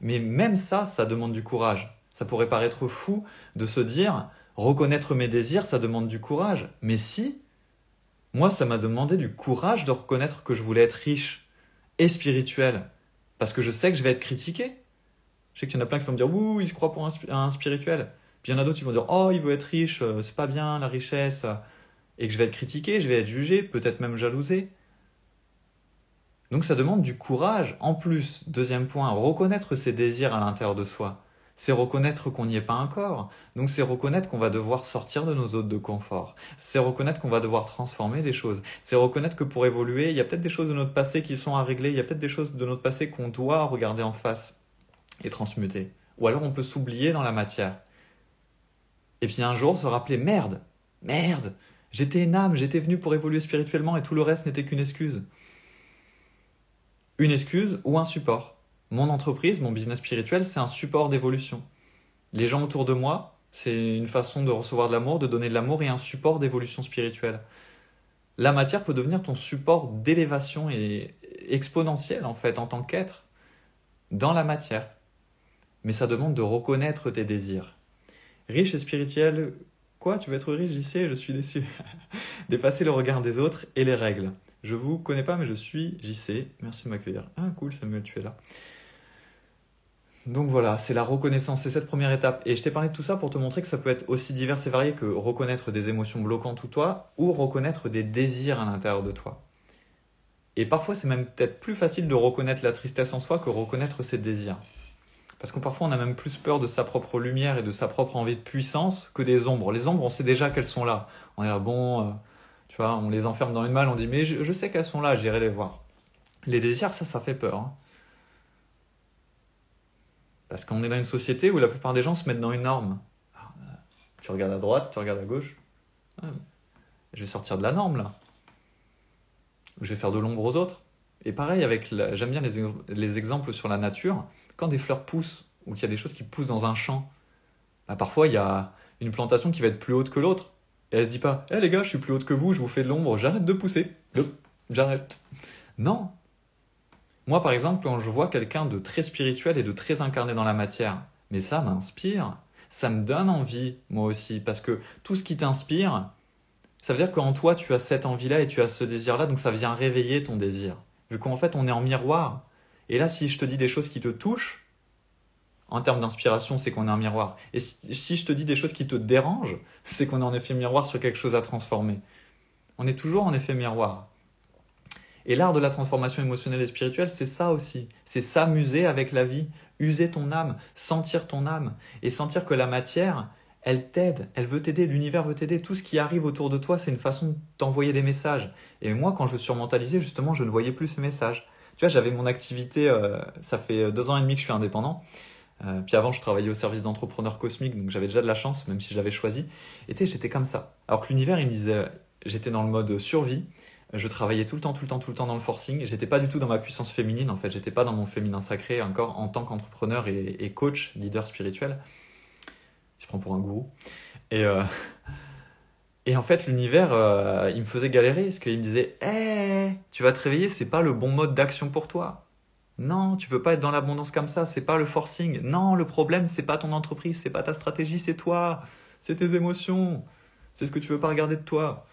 Mais même ça, ça demande du courage. Ça pourrait paraître fou de se dire Reconnaître mes désirs, ça demande du courage. Mais si, moi, ça m'a demandé du courage de reconnaître que je voulais être riche et spirituel. Parce que je sais que je vais être critiqué. Je sais qu'il y en a plein qui vont me dire, ouh, il se croit pour un, spirituel. Puis il y en a d'autres qui vont dire, oh, il veut être riche, euh, c'est pas bien la richesse. Et que je vais être critiqué, je vais être jugé, peut-être même jalousé. Donc ça demande du courage. En plus, deuxième point, reconnaître ses désirs à l'intérieur de soi. C'est reconnaître qu'on n'y est pas encore. Donc c'est reconnaître qu'on va devoir sortir de nos zones de confort. C'est reconnaître qu'on va devoir transformer les choses. C'est reconnaître que pour évoluer, il y a peut-être des choses de notre passé qui sont à régler. Il y a peut-être des choses de notre passé qu'on doit regarder en face et transmuter. Ou alors on peut s'oublier dans la matière. Et puis un jour se rappeler merde, merde, j'étais une âme, j'étais venu pour évoluer spirituellement et tout le reste n'était qu'une excuse une excuse ou un support. Mon entreprise, mon business spirituel, c'est un support d'évolution. Les gens autour de moi, c'est une façon de recevoir de l'amour, de donner de l'amour et un support d'évolution spirituelle. La matière peut devenir ton support d'élévation et exponentielle en fait en tant qu'être dans la matière. Mais ça demande de reconnaître tes désirs. Riche et spirituel, quoi Tu veux être riche, sais, je suis déçu. *laughs* Dépasser le regard des autres et les règles. Je vous connais pas, mais je suis JC. Merci de m'accueillir. Ah, cool, Samuel, tu es là. Donc voilà, c'est la reconnaissance, c'est cette première étape. Et je t'ai parlé de tout ça pour te montrer que ça peut être aussi divers et varié que reconnaître des émotions bloquantes ou toi, ou reconnaître des désirs à l'intérieur de toi. Et parfois, c'est même peut-être plus facile de reconnaître la tristesse en soi que reconnaître ses désirs. Parce que parfois, on a même plus peur de sa propre lumière et de sa propre envie de puissance que des ombres. Les ombres, on sait déjà qu'elles sont là. On est là, bon, euh, tu vois, on les enferme dans une malle, on dit mais je, sais qu'elles sont là, j'irai les voir. Les désirs, ça, ça fait peur. Hein. Parce qu'on est dans une société où la plupart des gens se mettent dans une norme. Euh, tu regardes à droite, tu regardes à gauche. je vais sortir de la norme là. Je vais faire de l'ombre aux autres. Et pareil, avec j'aime bien les, les, exemples sur la nature. Quand des fleurs poussent, ou qu'il y a des choses qui poussent dans un champ, bah, parfois il y a une plantation qui va être plus haute que l'autre. Et elle se dit pas, hé eh, les gars, je suis plus haute que vous, je vous fais de l'ombre, j'arrête de pousser. J'arrête. Non. Moi, par exemple, quand je vois quelqu'un de très spirituel et de très incarné dans la matière, mais ça m'inspire. Ça me donne envie, moi aussi, parce que tout ce qui t'inspire, ça veut dire qu'en toi, tu as cette envie-là et tu as ce désir-là, donc ça vient réveiller ton désir. Vu qu'en fait, on est en miroir. Et là, si je te dis des choses qui te touchent, en termes d'inspiration, c'est qu'on est un miroir. Et si, je te dis des choses qui te dérangent, c'est qu'on est en effet miroir sur quelque chose à transformer. On est toujours en effet miroir. Et l'art de la transformation émotionnelle et spirituelle, c'est ça aussi. C'est s'amuser avec la vie, user ton âme, sentir ton âme, et sentir que la matière, elle t'aide, elle veut t'aider, l'univers veut t'aider. Tout ce qui arrive autour de toi, c'est une façon de t'envoyer des messages. Et moi, quand je suis surmentalisé, justement, je ne voyais plus ces messages. Tu vois, j'avais mon activité, euh, ça fait deux ans et demi que je suis indépendant. Euh, puis avant, je travaillais au service d'entrepreneurs cosmiques, donc j'avais déjà de la chance, même si je l'avais choisi. Et tu sais, j'étais comme ça. Alors que l'univers, il me disait, j'étais dans le mode survie. Je travaillais tout le temps, tout le temps, tout le temps dans le forcing. J'étais pas du tout dans ma puissance féminine, en fait. J'étais pas dans mon féminin sacré encore en tant qu'entrepreneur et, coach, leader spirituel. Je prends pour un gourou. Et, euh, *laughs* et en fait, l'univers, euh, il me faisait galérer parce qu'il me disait, hé, tu vas te réveiller, c'est pas le bon mode d'action pour toi non, tu peux pas être dans l'abondance comme ça, c'est pas le forcing. Non, le problème, c'est pas ton entreprise, c'est pas ta stratégie, c'est toi. C'est tes émotions. C'est ce que tu veux pas regarder de toi.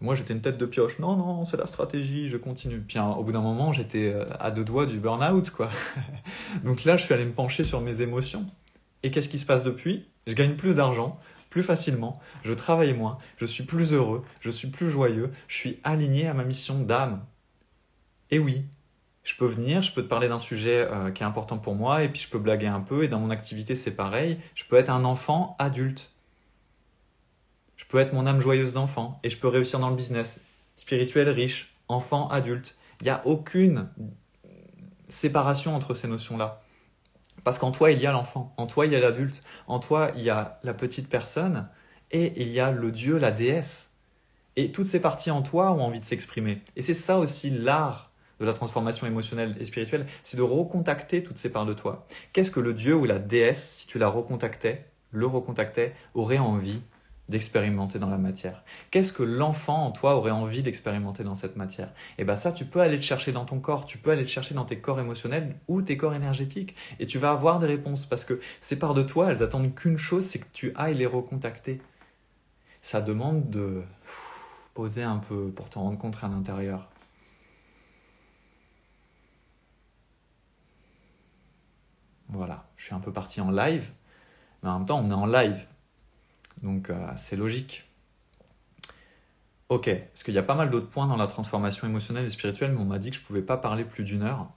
Moi, j'étais une tête de pioche. Non, non, c'est la stratégie, je continue. Puis au bout d'un moment, j'étais euh, à deux doigts du burn-out, quoi. *laughs* Donc là, je suis allé me pencher sur mes émotions. Et qu'est-ce qui se passe depuis? Je gagne plus d'argent, plus facilement, je travaille moins, je suis plus heureux, je suis plus joyeux, je suis aligné à ma mission d'âme. Et oui, je peux venir, je peux te parler d'un sujet euh, qui est important pour moi, et puis je peux blaguer un peu, et dans mon activité c'est pareil, je peux être un enfant adulte. Je peux être mon âme joyeuse d'enfant, et je peux réussir dans le business, spirituel, riche, enfant, adulte. Il n'y a aucune séparation entre ces notions-là. Parce qu'en toi, il y a l'enfant, en toi, il y a l'adulte, en toi, il y a la petite personne, et il y a le Dieu, la déesse. Et toutes ces parties en toi ont envie de s'exprimer. Et c'est ça aussi l'art de la transformation émotionnelle et spirituelle, c'est de recontacter toutes ces parts de toi. Qu'est-ce que le dieu ou la déesse, si tu la recontactais, le recontactais, aurait envie d'expérimenter dans la matière Qu'est-ce que l'enfant en toi aurait envie d'expérimenter dans cette matière? Et bien ça, tu peux aller le chercher dans ton corps, tu peux aller le chercher dans tes corps émotionnels ou tes corps énergétiques, et tu vas avoir des réponses parce que ces parts de toi, elles attendent qu'une chose, c'est que tu ailles les recontacter. Ça demande de poser un peu pour t'en rendre compte à l'intérieur. Voilà, je suis un peu parti en live, mais en même temps, on est en live. Donc, euh, c'est logique. Ok, parce qu'il y a pas mal d'autres points dans la transformation émotionnelle et spirituelle, mais on m'a dit que je ne pouvais pas parler plus d'une heure.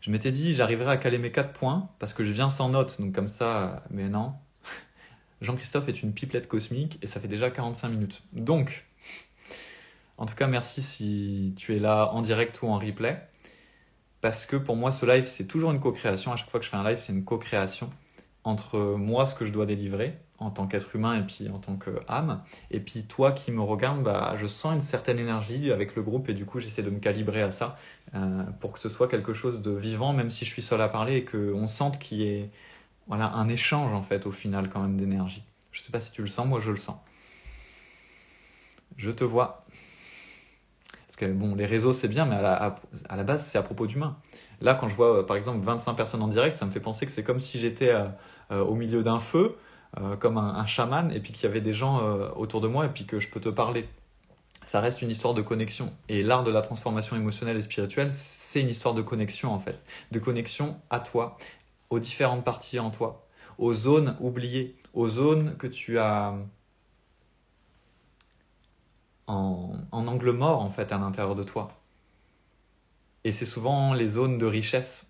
Je m'étais dit, j'arriverai à caler mes quatre points, parce que je viens sans notes, donc comme ça, mais non. *laughs* Jean-Christophe est une pipelette cosmique, et ça fait déjà 45 minutes. Donc, en tout cas, merci si tu es là en direct ou en replay parce que pour moi, ce live, c'est toujours une co-création. À chaque fois que je fais un live, c'est une co-création entre moi, ce que je dois délivrer en tant qu'être humain et puis en tant qu'âme, et puis toi qui me regardes, bah, je sens une certaine énergie avec le groupe et du coup j'essaie de me calibrer à ça euh, pour que ce soit quelque chose de vivant, même si je suis seul à parler et qu'on sente qu'il y ait voilà, un échange en fait au final quand même d'énergie. Je sais pas si tu le sens, moi je le sens. Je te vois bon, les réseaux c'est bien, mais à la, base c'est à propos d'humains. Là, quand je vois euh, par exemple 25 personnes en direct, ça me fait penser que c'est comme si j'étais euh, au milieu d'un feu, comme un, chaman, et puis qu'il y avait des gens autour de moi, et puis que je peux te parler. Ça reste une histoire de connexion. Et l'art de la transformation émotionnelle et spirituelle, c'est une histoire de connexion en fait. De connexion à toi, aux différentes parties en toi, aux zones oubliées, aux zones que tu as en, angle mort en fait à l'intérieur de toi. Et c'est souvent les zones de richesse.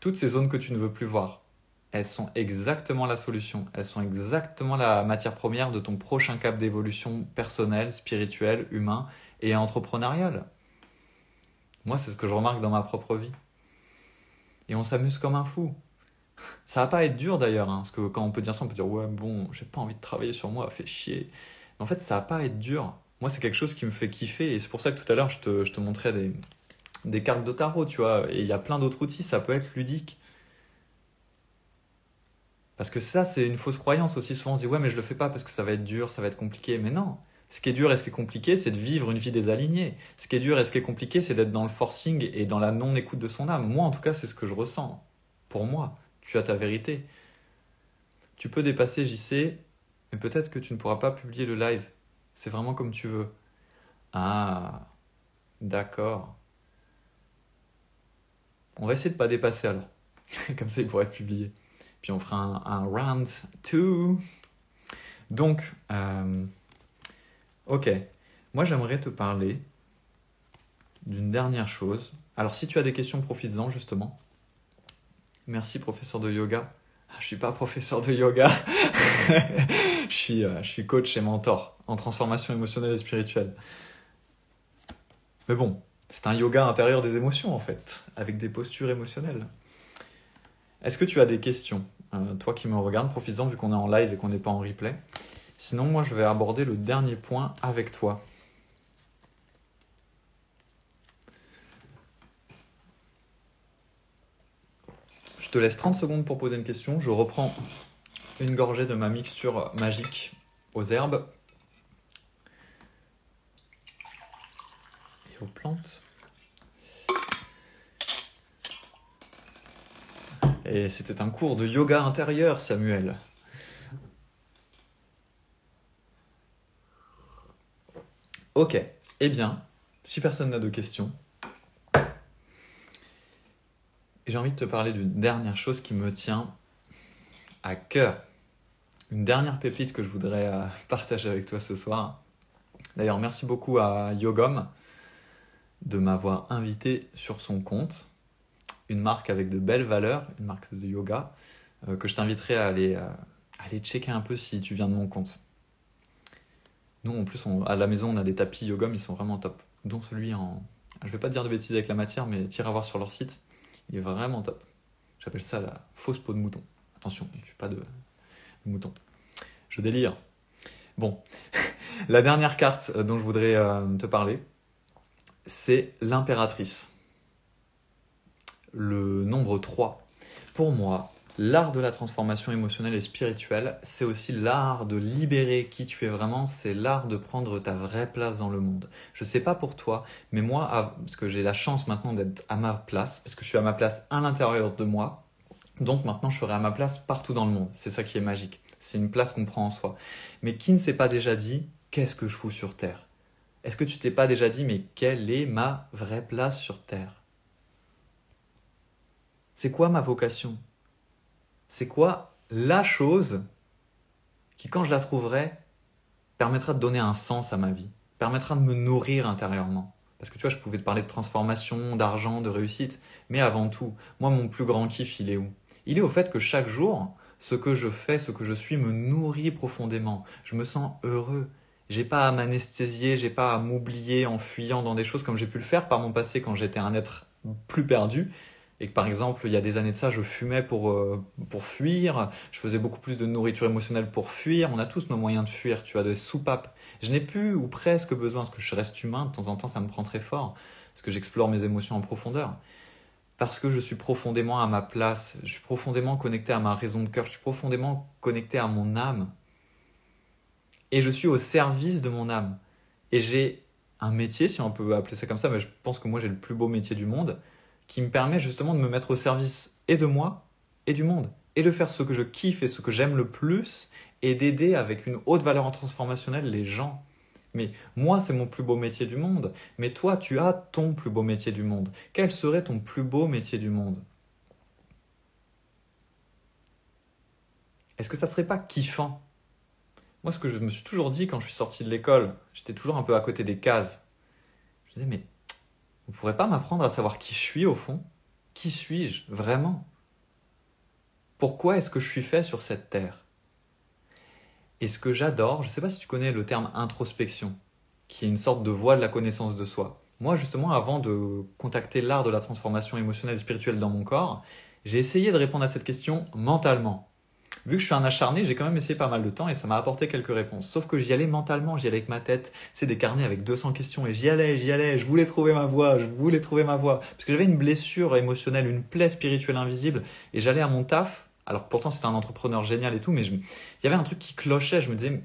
Toutes ces zones que tu ne veux plus voir, elles sont exactement la solution. Elles sont exactement la matière première de ton prochain cap d'évolution personnelle, spirituelle, humain et entrepreneuriale. Moi, c'est ce que je remarque dans ma propre vie. Et on s'amuse comme un fou. Ça va pas être dur d'ailleurs, hein, parce que quand on peut dire ça, on peut dire ouais bon, j'ai pas envie de travailler sur moi, fait chier. En fait, ça va pas être dur. Moi, c'est quelque chose qui me fait kiffer et c'est pour ça que tout à l'heure, je te, je montrais des, des cartes de tarot, tu vois. Et il y a plein d'autres outils, ça peut être ludique. Parce que ça, c'est une fausse croyance aussi. Souvent, on se dit, ouais, mais je le fais pas parce que ça va être dur, ça va être compliqué. Mais non. Ce qui est dur et ce qui est compliqué, c'est de vivre une vie désalignée. Ce qui est dur et ce qui est compliqué, c'est d'être dans le forcing et dans la non-écoute de son âme. Moi, en tout cas, c'est ce que je ressens. Pour moi, tu as ta vérité. Tu peux dépasser JC mais peut-être que tu ne pourras pas publier le live. C'est vraiment comme tu veux. Ah, d'accord. On va essayer de ne pas dépasser alors. *laughs* comme ça, il pourrait être publié. Puis on fera un, round 2. Donc, euh, ok. Moi, j'aimerais te parler d'une dernière chose. Alors, si tu as des questions, profites-en justement. Merci, professeur de yoga. Ah, je suis pas *laughs* professeur de yoga. *laughs* je, suis, euh, je suis coach et mentor en transformation émotionnelle et spirituelle. Mais bon, c'est un yoga intérieur des émotions en fait, avec des postures émotionnelles. Est-ce que tu as des questions euh, Toi qui me regardes, profites-en vu qu'on est en live et qu'on n'est pas en replay. Sinon, moi, je vais aborder le dernier point avec toi. te laisse 30 secondes pour poser une question. Je reprends une gorgée de ma mixture magique aux herbes et aux plantes. Et c'était un cours de yoga intérieur, Samuel. Ok, eh bien, si personne n'a de questions, j'ai envie de te parler d'une dernière chose qui me tient à cœur. Une dernière pépite que je voudrais euh, *laughs* partager avec toi ce soir. D'ailleurs, merci beaucoup à Yogom de m'avoir invité sur son compte. Une marque avec de belles valeurs, une marque de yoga, euh, que je t'inviterai à aller, euh, aller checker un peu si tu viens de mon compte. Nous, en plus, à la maison, on a des tapis Yogom, ils sont vraiment top. Dont celui en. Je vais pas dire de bêtises avec la matière, mais tire à voir sur leur site. Il est vraiment top. J'appelle ça la fausse peau de mouton. Attention, je ne suis pas de, mouton. Je délire. Bon, *laughs* la dernière carte euh, dont je voudrais te parler, c'est l'impératrice. Le nombre 3. Pour moi, L'art de la transformation émotionnelle et spirituelle, c'est aussi l'art de libérer qui tu es vraiment, c'est l'art de prendre ta vraie place dans le monde. Je sais pas pour toi, mais moi, parce que j'ai la chance maintenant d'être à ma place, parce que je suis à ma place à l'intérieur de moi, donc maintenant je serai à ma place partout dans le monde. C'est ça qui est magique. C'est une place qu'on prend en soi. Mais qui ne s'est pas déjà dit, qu'est-ce que je fous sur Terre? Est-ce que tu t'es pas déjà dit, mais quelle est ma vraie place sur Terre? C'est quoi ma vocation? C'est quoi la chose qui, quand je la trouverai, permettra de donner un sens à ma vie, permettra de me nourrir intérieurement? Parce que tu vois, je pouvais te parler de transformation, d'argent, de réussite, mais avant tout, moi, mon plus grand kiff, il est où? Il est au fait que chaque jour, ce que je fais, ce que je suis, me nourrit profondément. Je me sens heureux. J'ai pas à m'anesthésier, j'ai pas à m'oublier en fuyant dans des choses comme j'ai pu le faire par mon passé quand j'étais un être plus perdu et que par exemple, il y a des années de ça, je fumais pour, euh, pour fuir, je faisais beaucoup plus de nourriture émotionnelle pour fuir, on a tous nos moyens de fuir, tu as des soupapes. Je n'ai plus ou presque besoin, parce que je reste humain, de temps en temps ça me prend très fort, parce que j'explore mes émotions en profondeur. Parce que je suis profondément à ma place, je suis profondément connecté à ma raison de cœur, je suis profondément connecté à mon âme. Et je suis au service de mon âme. Et j'ai un métier, si on peut appeler ça comme ça, mais je pense que moi j'ai le plus beau métier du monde, qui me permet justement de me mettre au service et de moi et du monde, et de faire ce que je kiffe et ce que j'aime le plus, et d'aider avec une haute valeur transformationnelle les gens. Mais moi, c'est mon plus beau métier du monde. Mais toi, tu as ton plus beau métier du monde. Quel serait ton plus beau métier du monde? Est-ce que ça serait pas kiffant? Moi, ce que je me suis toujours dit quand je suis sorti de l'école, j'étais toujours un peu à côté des cases. Je me disais, mais vous ne pourrez pas m'apprendre à savoir qui je suis au fond? Qui suis-je vraiment? Pourquoi est-ce que je suis fait sur cette terre? Et ce que j'adore, je ne sais pas si tu connais le terme introspection, qui est une sorte de voie de la connaissance de soi. Moi, justement, avant de contacter l'art de la transformation émotionnelle et spirituelle dans mon corps, j'ai essayé de répondre à cette question mentalement vu que je suis un acharné, j'ai quand même essayé pas mal de temps et ça m'a apporté quelques réponses. Sauf que j'y allais mentalement, j'y allais avec ma tête. C'est des carnets avec 200 questions et j'y allais, j'y allais. Je voulais trouver ma voix, je voulais trouver ma voix. Parce que j'avais une blessure émotionnelle, une plaie spirituelle invisible et j'allais à mon taf. Alors pourtant c'était un entrepreneur génial et tout, mais il y avait un truc qui clochait. Je me disais,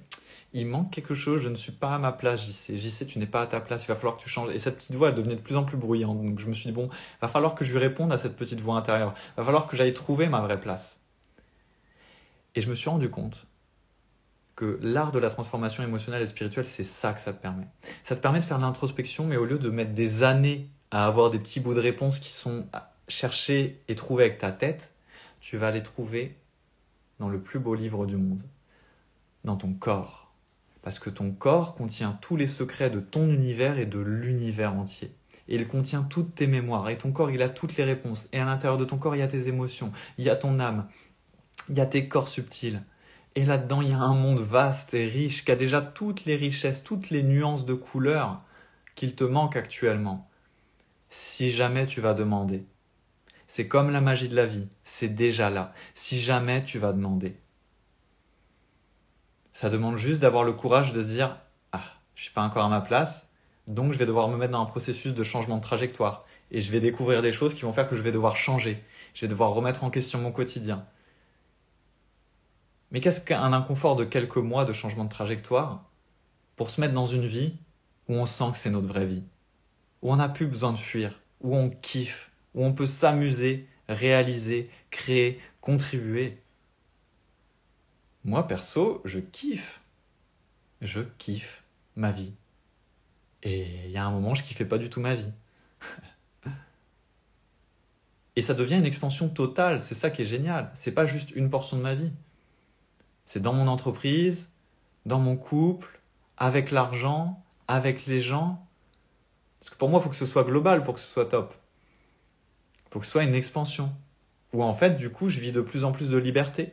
il manque quelque chose, je ne suis pas à ma place, j'y sais, tu n'es pas à ta place, il va falloir que tu changes. Et cette petite voix, elle devenait de plus en plus bruyante. Donc je me suis dit, bon, va falloir que je lui réponde à cette petite voix intérieure. Va falloir que j'aille trouver ma vraie place. Et je me suis rendu compte que l'art de la transformation émotionnelle et spirituelle, c'est ça que ça te permet. Ça te permet de faire l'introspection, mais au lieu de mettre des années à avoir des petits bouts de réponse qui sont cherchés et trouvés avec ta tête, tu vas les trouver dans le plus beau livre du monde, dans ton corps. Parce que ton corps contient tous les secrets de ton univers et de l'univers entier. Et il contient toutes tes mémoires. Et ton corps, il a toutes les réponses. Et à l'intérieur de ton corps, il y a tes émotions, il y a ton âme, il y a tes corps subtils. Et là-dedans, il y a un monde vaste et riche qui a déjà toutes les richesses, toutes les nuances de couleurs qu'il te manque actuellement. Si jamais tu vas demander. C'est comme la magie de la vie, c'est déjà là. Si jamais tu vas demander. Ça demande juste d'avoir le courage de dire Ah, je suis pas encore à ma place, donc je vais devoir me mettre dans un processus de changement de trajectoire. Et je vais découvrir des choses qui vont faire que je vais devoir changer. Je vais devoir remettre en question mon quotidien. Mais qu'est-ce qu'un inconfort de quelques mois de changement de trajectoire pour se mettre dans une vie où on sent que c'est notre vraie vie, où on n'a plus besoin de fuir, où on kiffe, où on peut s'amuser, réaliser, créer, contribuer? Moi, perso, je kiffe. Je kiffe ma vie. Et il y a un moment, je kiffais pas du tout ma vie. *laughs* Et ça devient une expansion totale, c'est ça qui est génial. C'est pas juste une portion de ma vie. C'est dans mon entreprise, dans mon couple, avec l'argent, avec les gens. Parce que pour moi, il faut que ce soit global pour que ce soit top. Il faut que ce soit une expansion. Où en fait, du coup, je vis de plus en plus de liberté.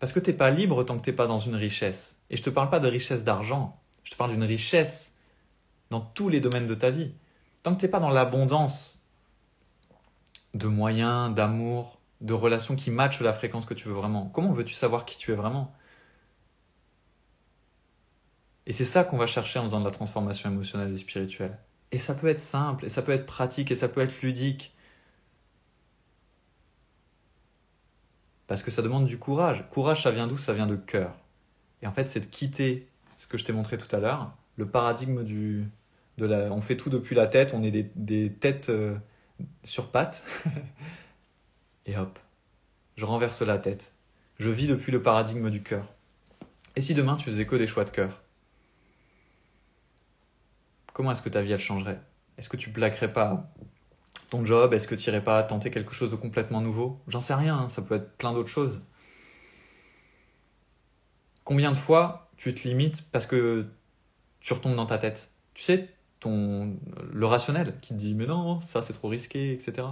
Parce que tu n'es pas libre tant que tu n'es pas dans une richesse. Et je te parle pas de richesse d'argent. Je te parle d'une richesse dans tous les domaines de ta vie. Tant que tu n'es pas dans l'abondance de moyens, d'amour, de relations qui matchent la fréquence que tu veux vraiment. Comment veux-tu savoir qui tu es vraiment? Et c'est ça qu'on va chercher en faisant de la transformation émotionnelle et spirituelle. Et ça peut être simple, et ça peut être pratique, et ça peut être ludique. Parce que ça demande du courage. Courage, ça vient d'où? Ça vient de cœur. Et en fait, c'est de quitter ce que je t'ai montré tout à l'heure, le paradigme du, de la, on fait tout depuis la tête, on est des, des têtes euh, sur pattes, *laughs* et hop, je renverse la tête. Je vis depuis le paradigme du cœur. Et si demain tu faisais que des choix de cœur? Comment est-ce que ta vie elle changerait? Est-ce que tu plaquerais pas ton job? Est-ce que tu irais pas tenter quelque chose de complètement nouveau? J'en sais rien, hein, ça peut être plein d'autres choses. Combien de fois tu te limites parce que tu retombes dans ta tête? Tu sais, ton, le rationnel qui te dit mais non, ça c'est trop risqué, etc.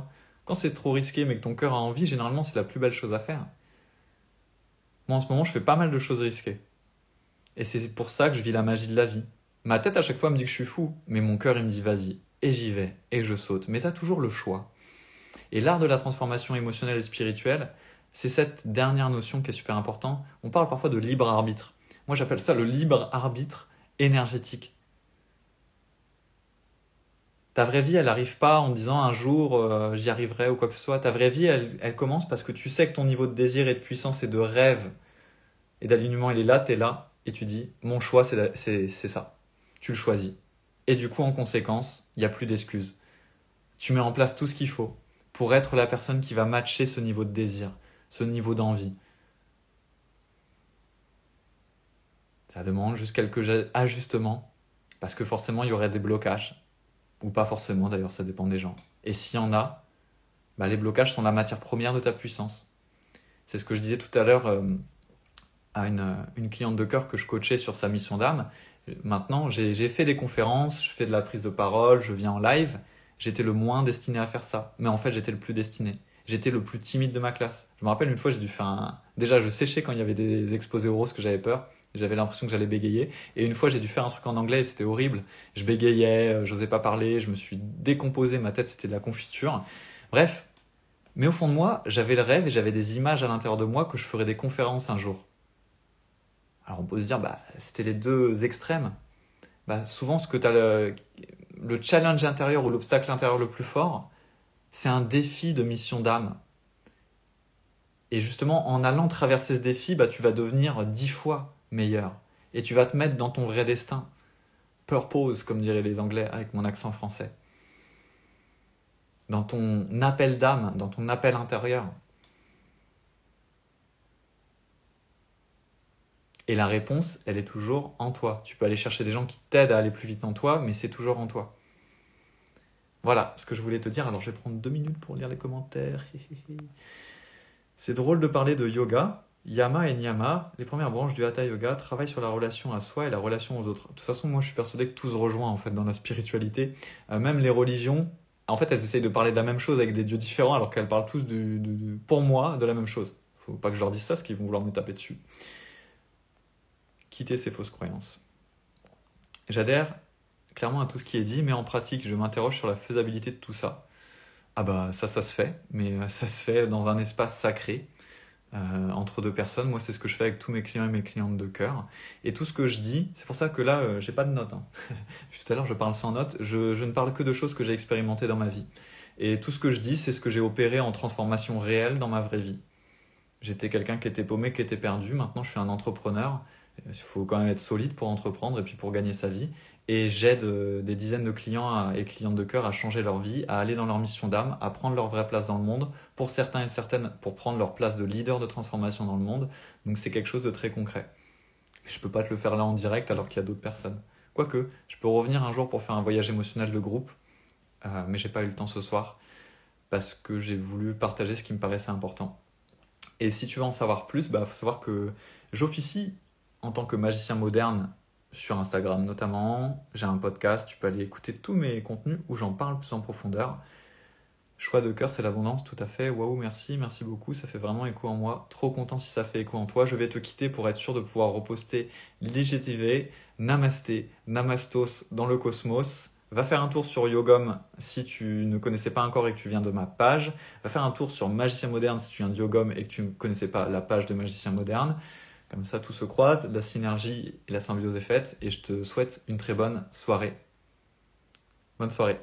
Quand c'est trop risqué mais que ton cœur a envie, généralement c'est la plus belle chose à faire. Moi en ce moment je fais pas mal de choses risquées. Et c'est pour ça que je vis la magie de la vie. Ma tête à chaque fois me dit que je suis fou, mais mon cœur il me dit vas-y, et j'y vais, et je saute. Mais t'as toujours le choix. Et l'art de la transformation émotionnelle et spirituelle, c'est cette dernière notion qui est super importante. On parle parfois de libre arbitre. Moi j'appelle ça le libre arbitre énergétique. Ta vraie vie, elle n'arrive pas en disant un jour euh, j'y arriverai ou quoi que ce soit. Ta vraie vie, elle, elle, commence parce que tu sais que ton niveau de désir et de puissance et de rêve et d'alignement, il est là, tu es là, et tu dis mon choix, c'est ça. Tu le choisis. Et du coup, en conséquence, il n'y a plus d'excuses. Tu mets en place tout ce qu'il faut pour être la personne qui va matcher ce niveau de désir, ce niveau d'envie. Ça demande juste quelques ajustements, parce que forcément, il y aurait des blocages. Ou pas forcément, d'ailleurs, ça dépend des gens. Et s'il y en a, bah, les blocages sont la matière première de ta puissance. C'est ce que je disais tout à l'heure euh, à une, une, cliente de cœur que je coachais sur sa mission d'âme. Maintenant, j'ai fait des conférences, je fais de la prise de parole, je viens en live. J'étais le moins destiné à faire ça. Mais en fait, j'étais le plus destiné. J'étais le plus timide de ma classe. Je me rappelle une fois, j'ai dû faire un... Déjà, je séchais quand il y avait des exposés oraux que j'avais peur. J'avais l'impression que j'allais bégayer. Et une fois, j'ai dû faire un truc en anglais c'était horrible. Je bégayais, euh, j'osais pas parler, je me suis décomposé, ma tête c'était de la confiture. Bref. Mais au fond de moi, j'avais le rêve et j'avais des images à l'intérieur de moi que je ferais des conférences un jour. Alors on peut se dire, bah, c'était les deux extrêmes. Bah, souvent, ce que as le, le challenge intérieur ou l'obstacle intérieur le plus fort, c'est un défi de mission d'âme. Et justement, en allant traverser ce défi, bah, tu vas devenir dix fois meilleur. Et tu vas te mettre dans ton vrai destin. Purpose, comme diraient les Anglais avec mon accent français. Dans ton appel d'âme, dans ton appel intérieur. Et la réponse, elle est toujours en toi. Tu peux aller chercher des gens qui t'aident à aller plus vite en toi, mais c'est toujours en toi. Voilà ce que je voulais te dire. Alors je vais prendre deux minutes pour lire les commentaires. *laughs* c'est drôle de parler de yoga, Yama et Niyama, les premières branches du Hatha Yoga, travaillent sur la relation à soi et la relation aux autres. De toute façon, moi je suis persuadé que tout se rejoint en fait dans la spiritualité. Euh, même les religions, en fait, elles essayent de parler de la même chose avec des dieux différents alors qu'elles parlent tous, pour moi, de la même chose. Faut pas que je leur dise ça parce qu'ils vont vouloir me taper dessus. Quitter ces fausses croyances. J'adhère clairement à tout ce qui est dit, mais en pratique, je m'interroge sur la faisabilité de tout ça. Ah bah ça, ça se fait, mais euh, ça se fait dans un espace sacré euh, entre deux personnes. Moi, c'est ce que je fais avec tous mes clients et mes clientes de cœur. Et tout ce que je dis, c'est pour ça que là, euh, j'ai pas de notes. Hein. *laughs* tout à l'heure, je parle sans notes. Je, je, ne parle que de choses que j'ai expérimentées dans ma vie. Et tout ce que je dis, c'est ce que j'ai opéré en transformation réelle dans ma vraie vie. J'étais quelqu'un qui était paumé, qui était perdu. Maintenant, je suis un entrepreneur. Il faut quand même être solide pour entreprendre et puis pour gagner sa vie et j'aide euh, des dizaines de clients et clientes de cœur à changer leur vie, à aller dans leur mission d'âme, à prendre leur vraie place dans le monde, pour certains et certaines, pour prendre leur place de leader de transformation dans le monde. Donc c'est quelque chose de très concret. Je peux pas te le faire là en direct alors qu'il y a d'autres personnes. Quoique, je peux revenir un jour pour faire un voyage émotionnel de groupe, euh, mais j'ai pas eu le temps ce soir parce que j'ai voulu partager ce qui me paraissait important. Et si tu veux en savoir plus, bah faut savoir que j'officie en tant que magicien moderne sur Instagram notamment. J'ai un podcast, tu peux aller écouter tous mes contenus où j'en parle plus en profondeur. Choix de cœur, c'est l'abondance, tout à fait. Waouh, merci, merci beaucoup, ça fait vraiment écho en moi. Trop content si ça fait écho en toi. Je vais te quitter pour être sûr de pouvoir reposter l'IGTV, Namasté, Namastos dans le cosmos. Va faire un tour sur Yogom si tu ne connaissais pas encore et que tu viens de ma page. Va faire un tour sur Magicien Moderne si tu viens de Yogom et que tu ne connaissais pas la page de Magicien Moderne. Comme ça, tout se croise, la synergie et la symbiose est faite, et je te souhaite une très bonne soirée. Bonne soirée.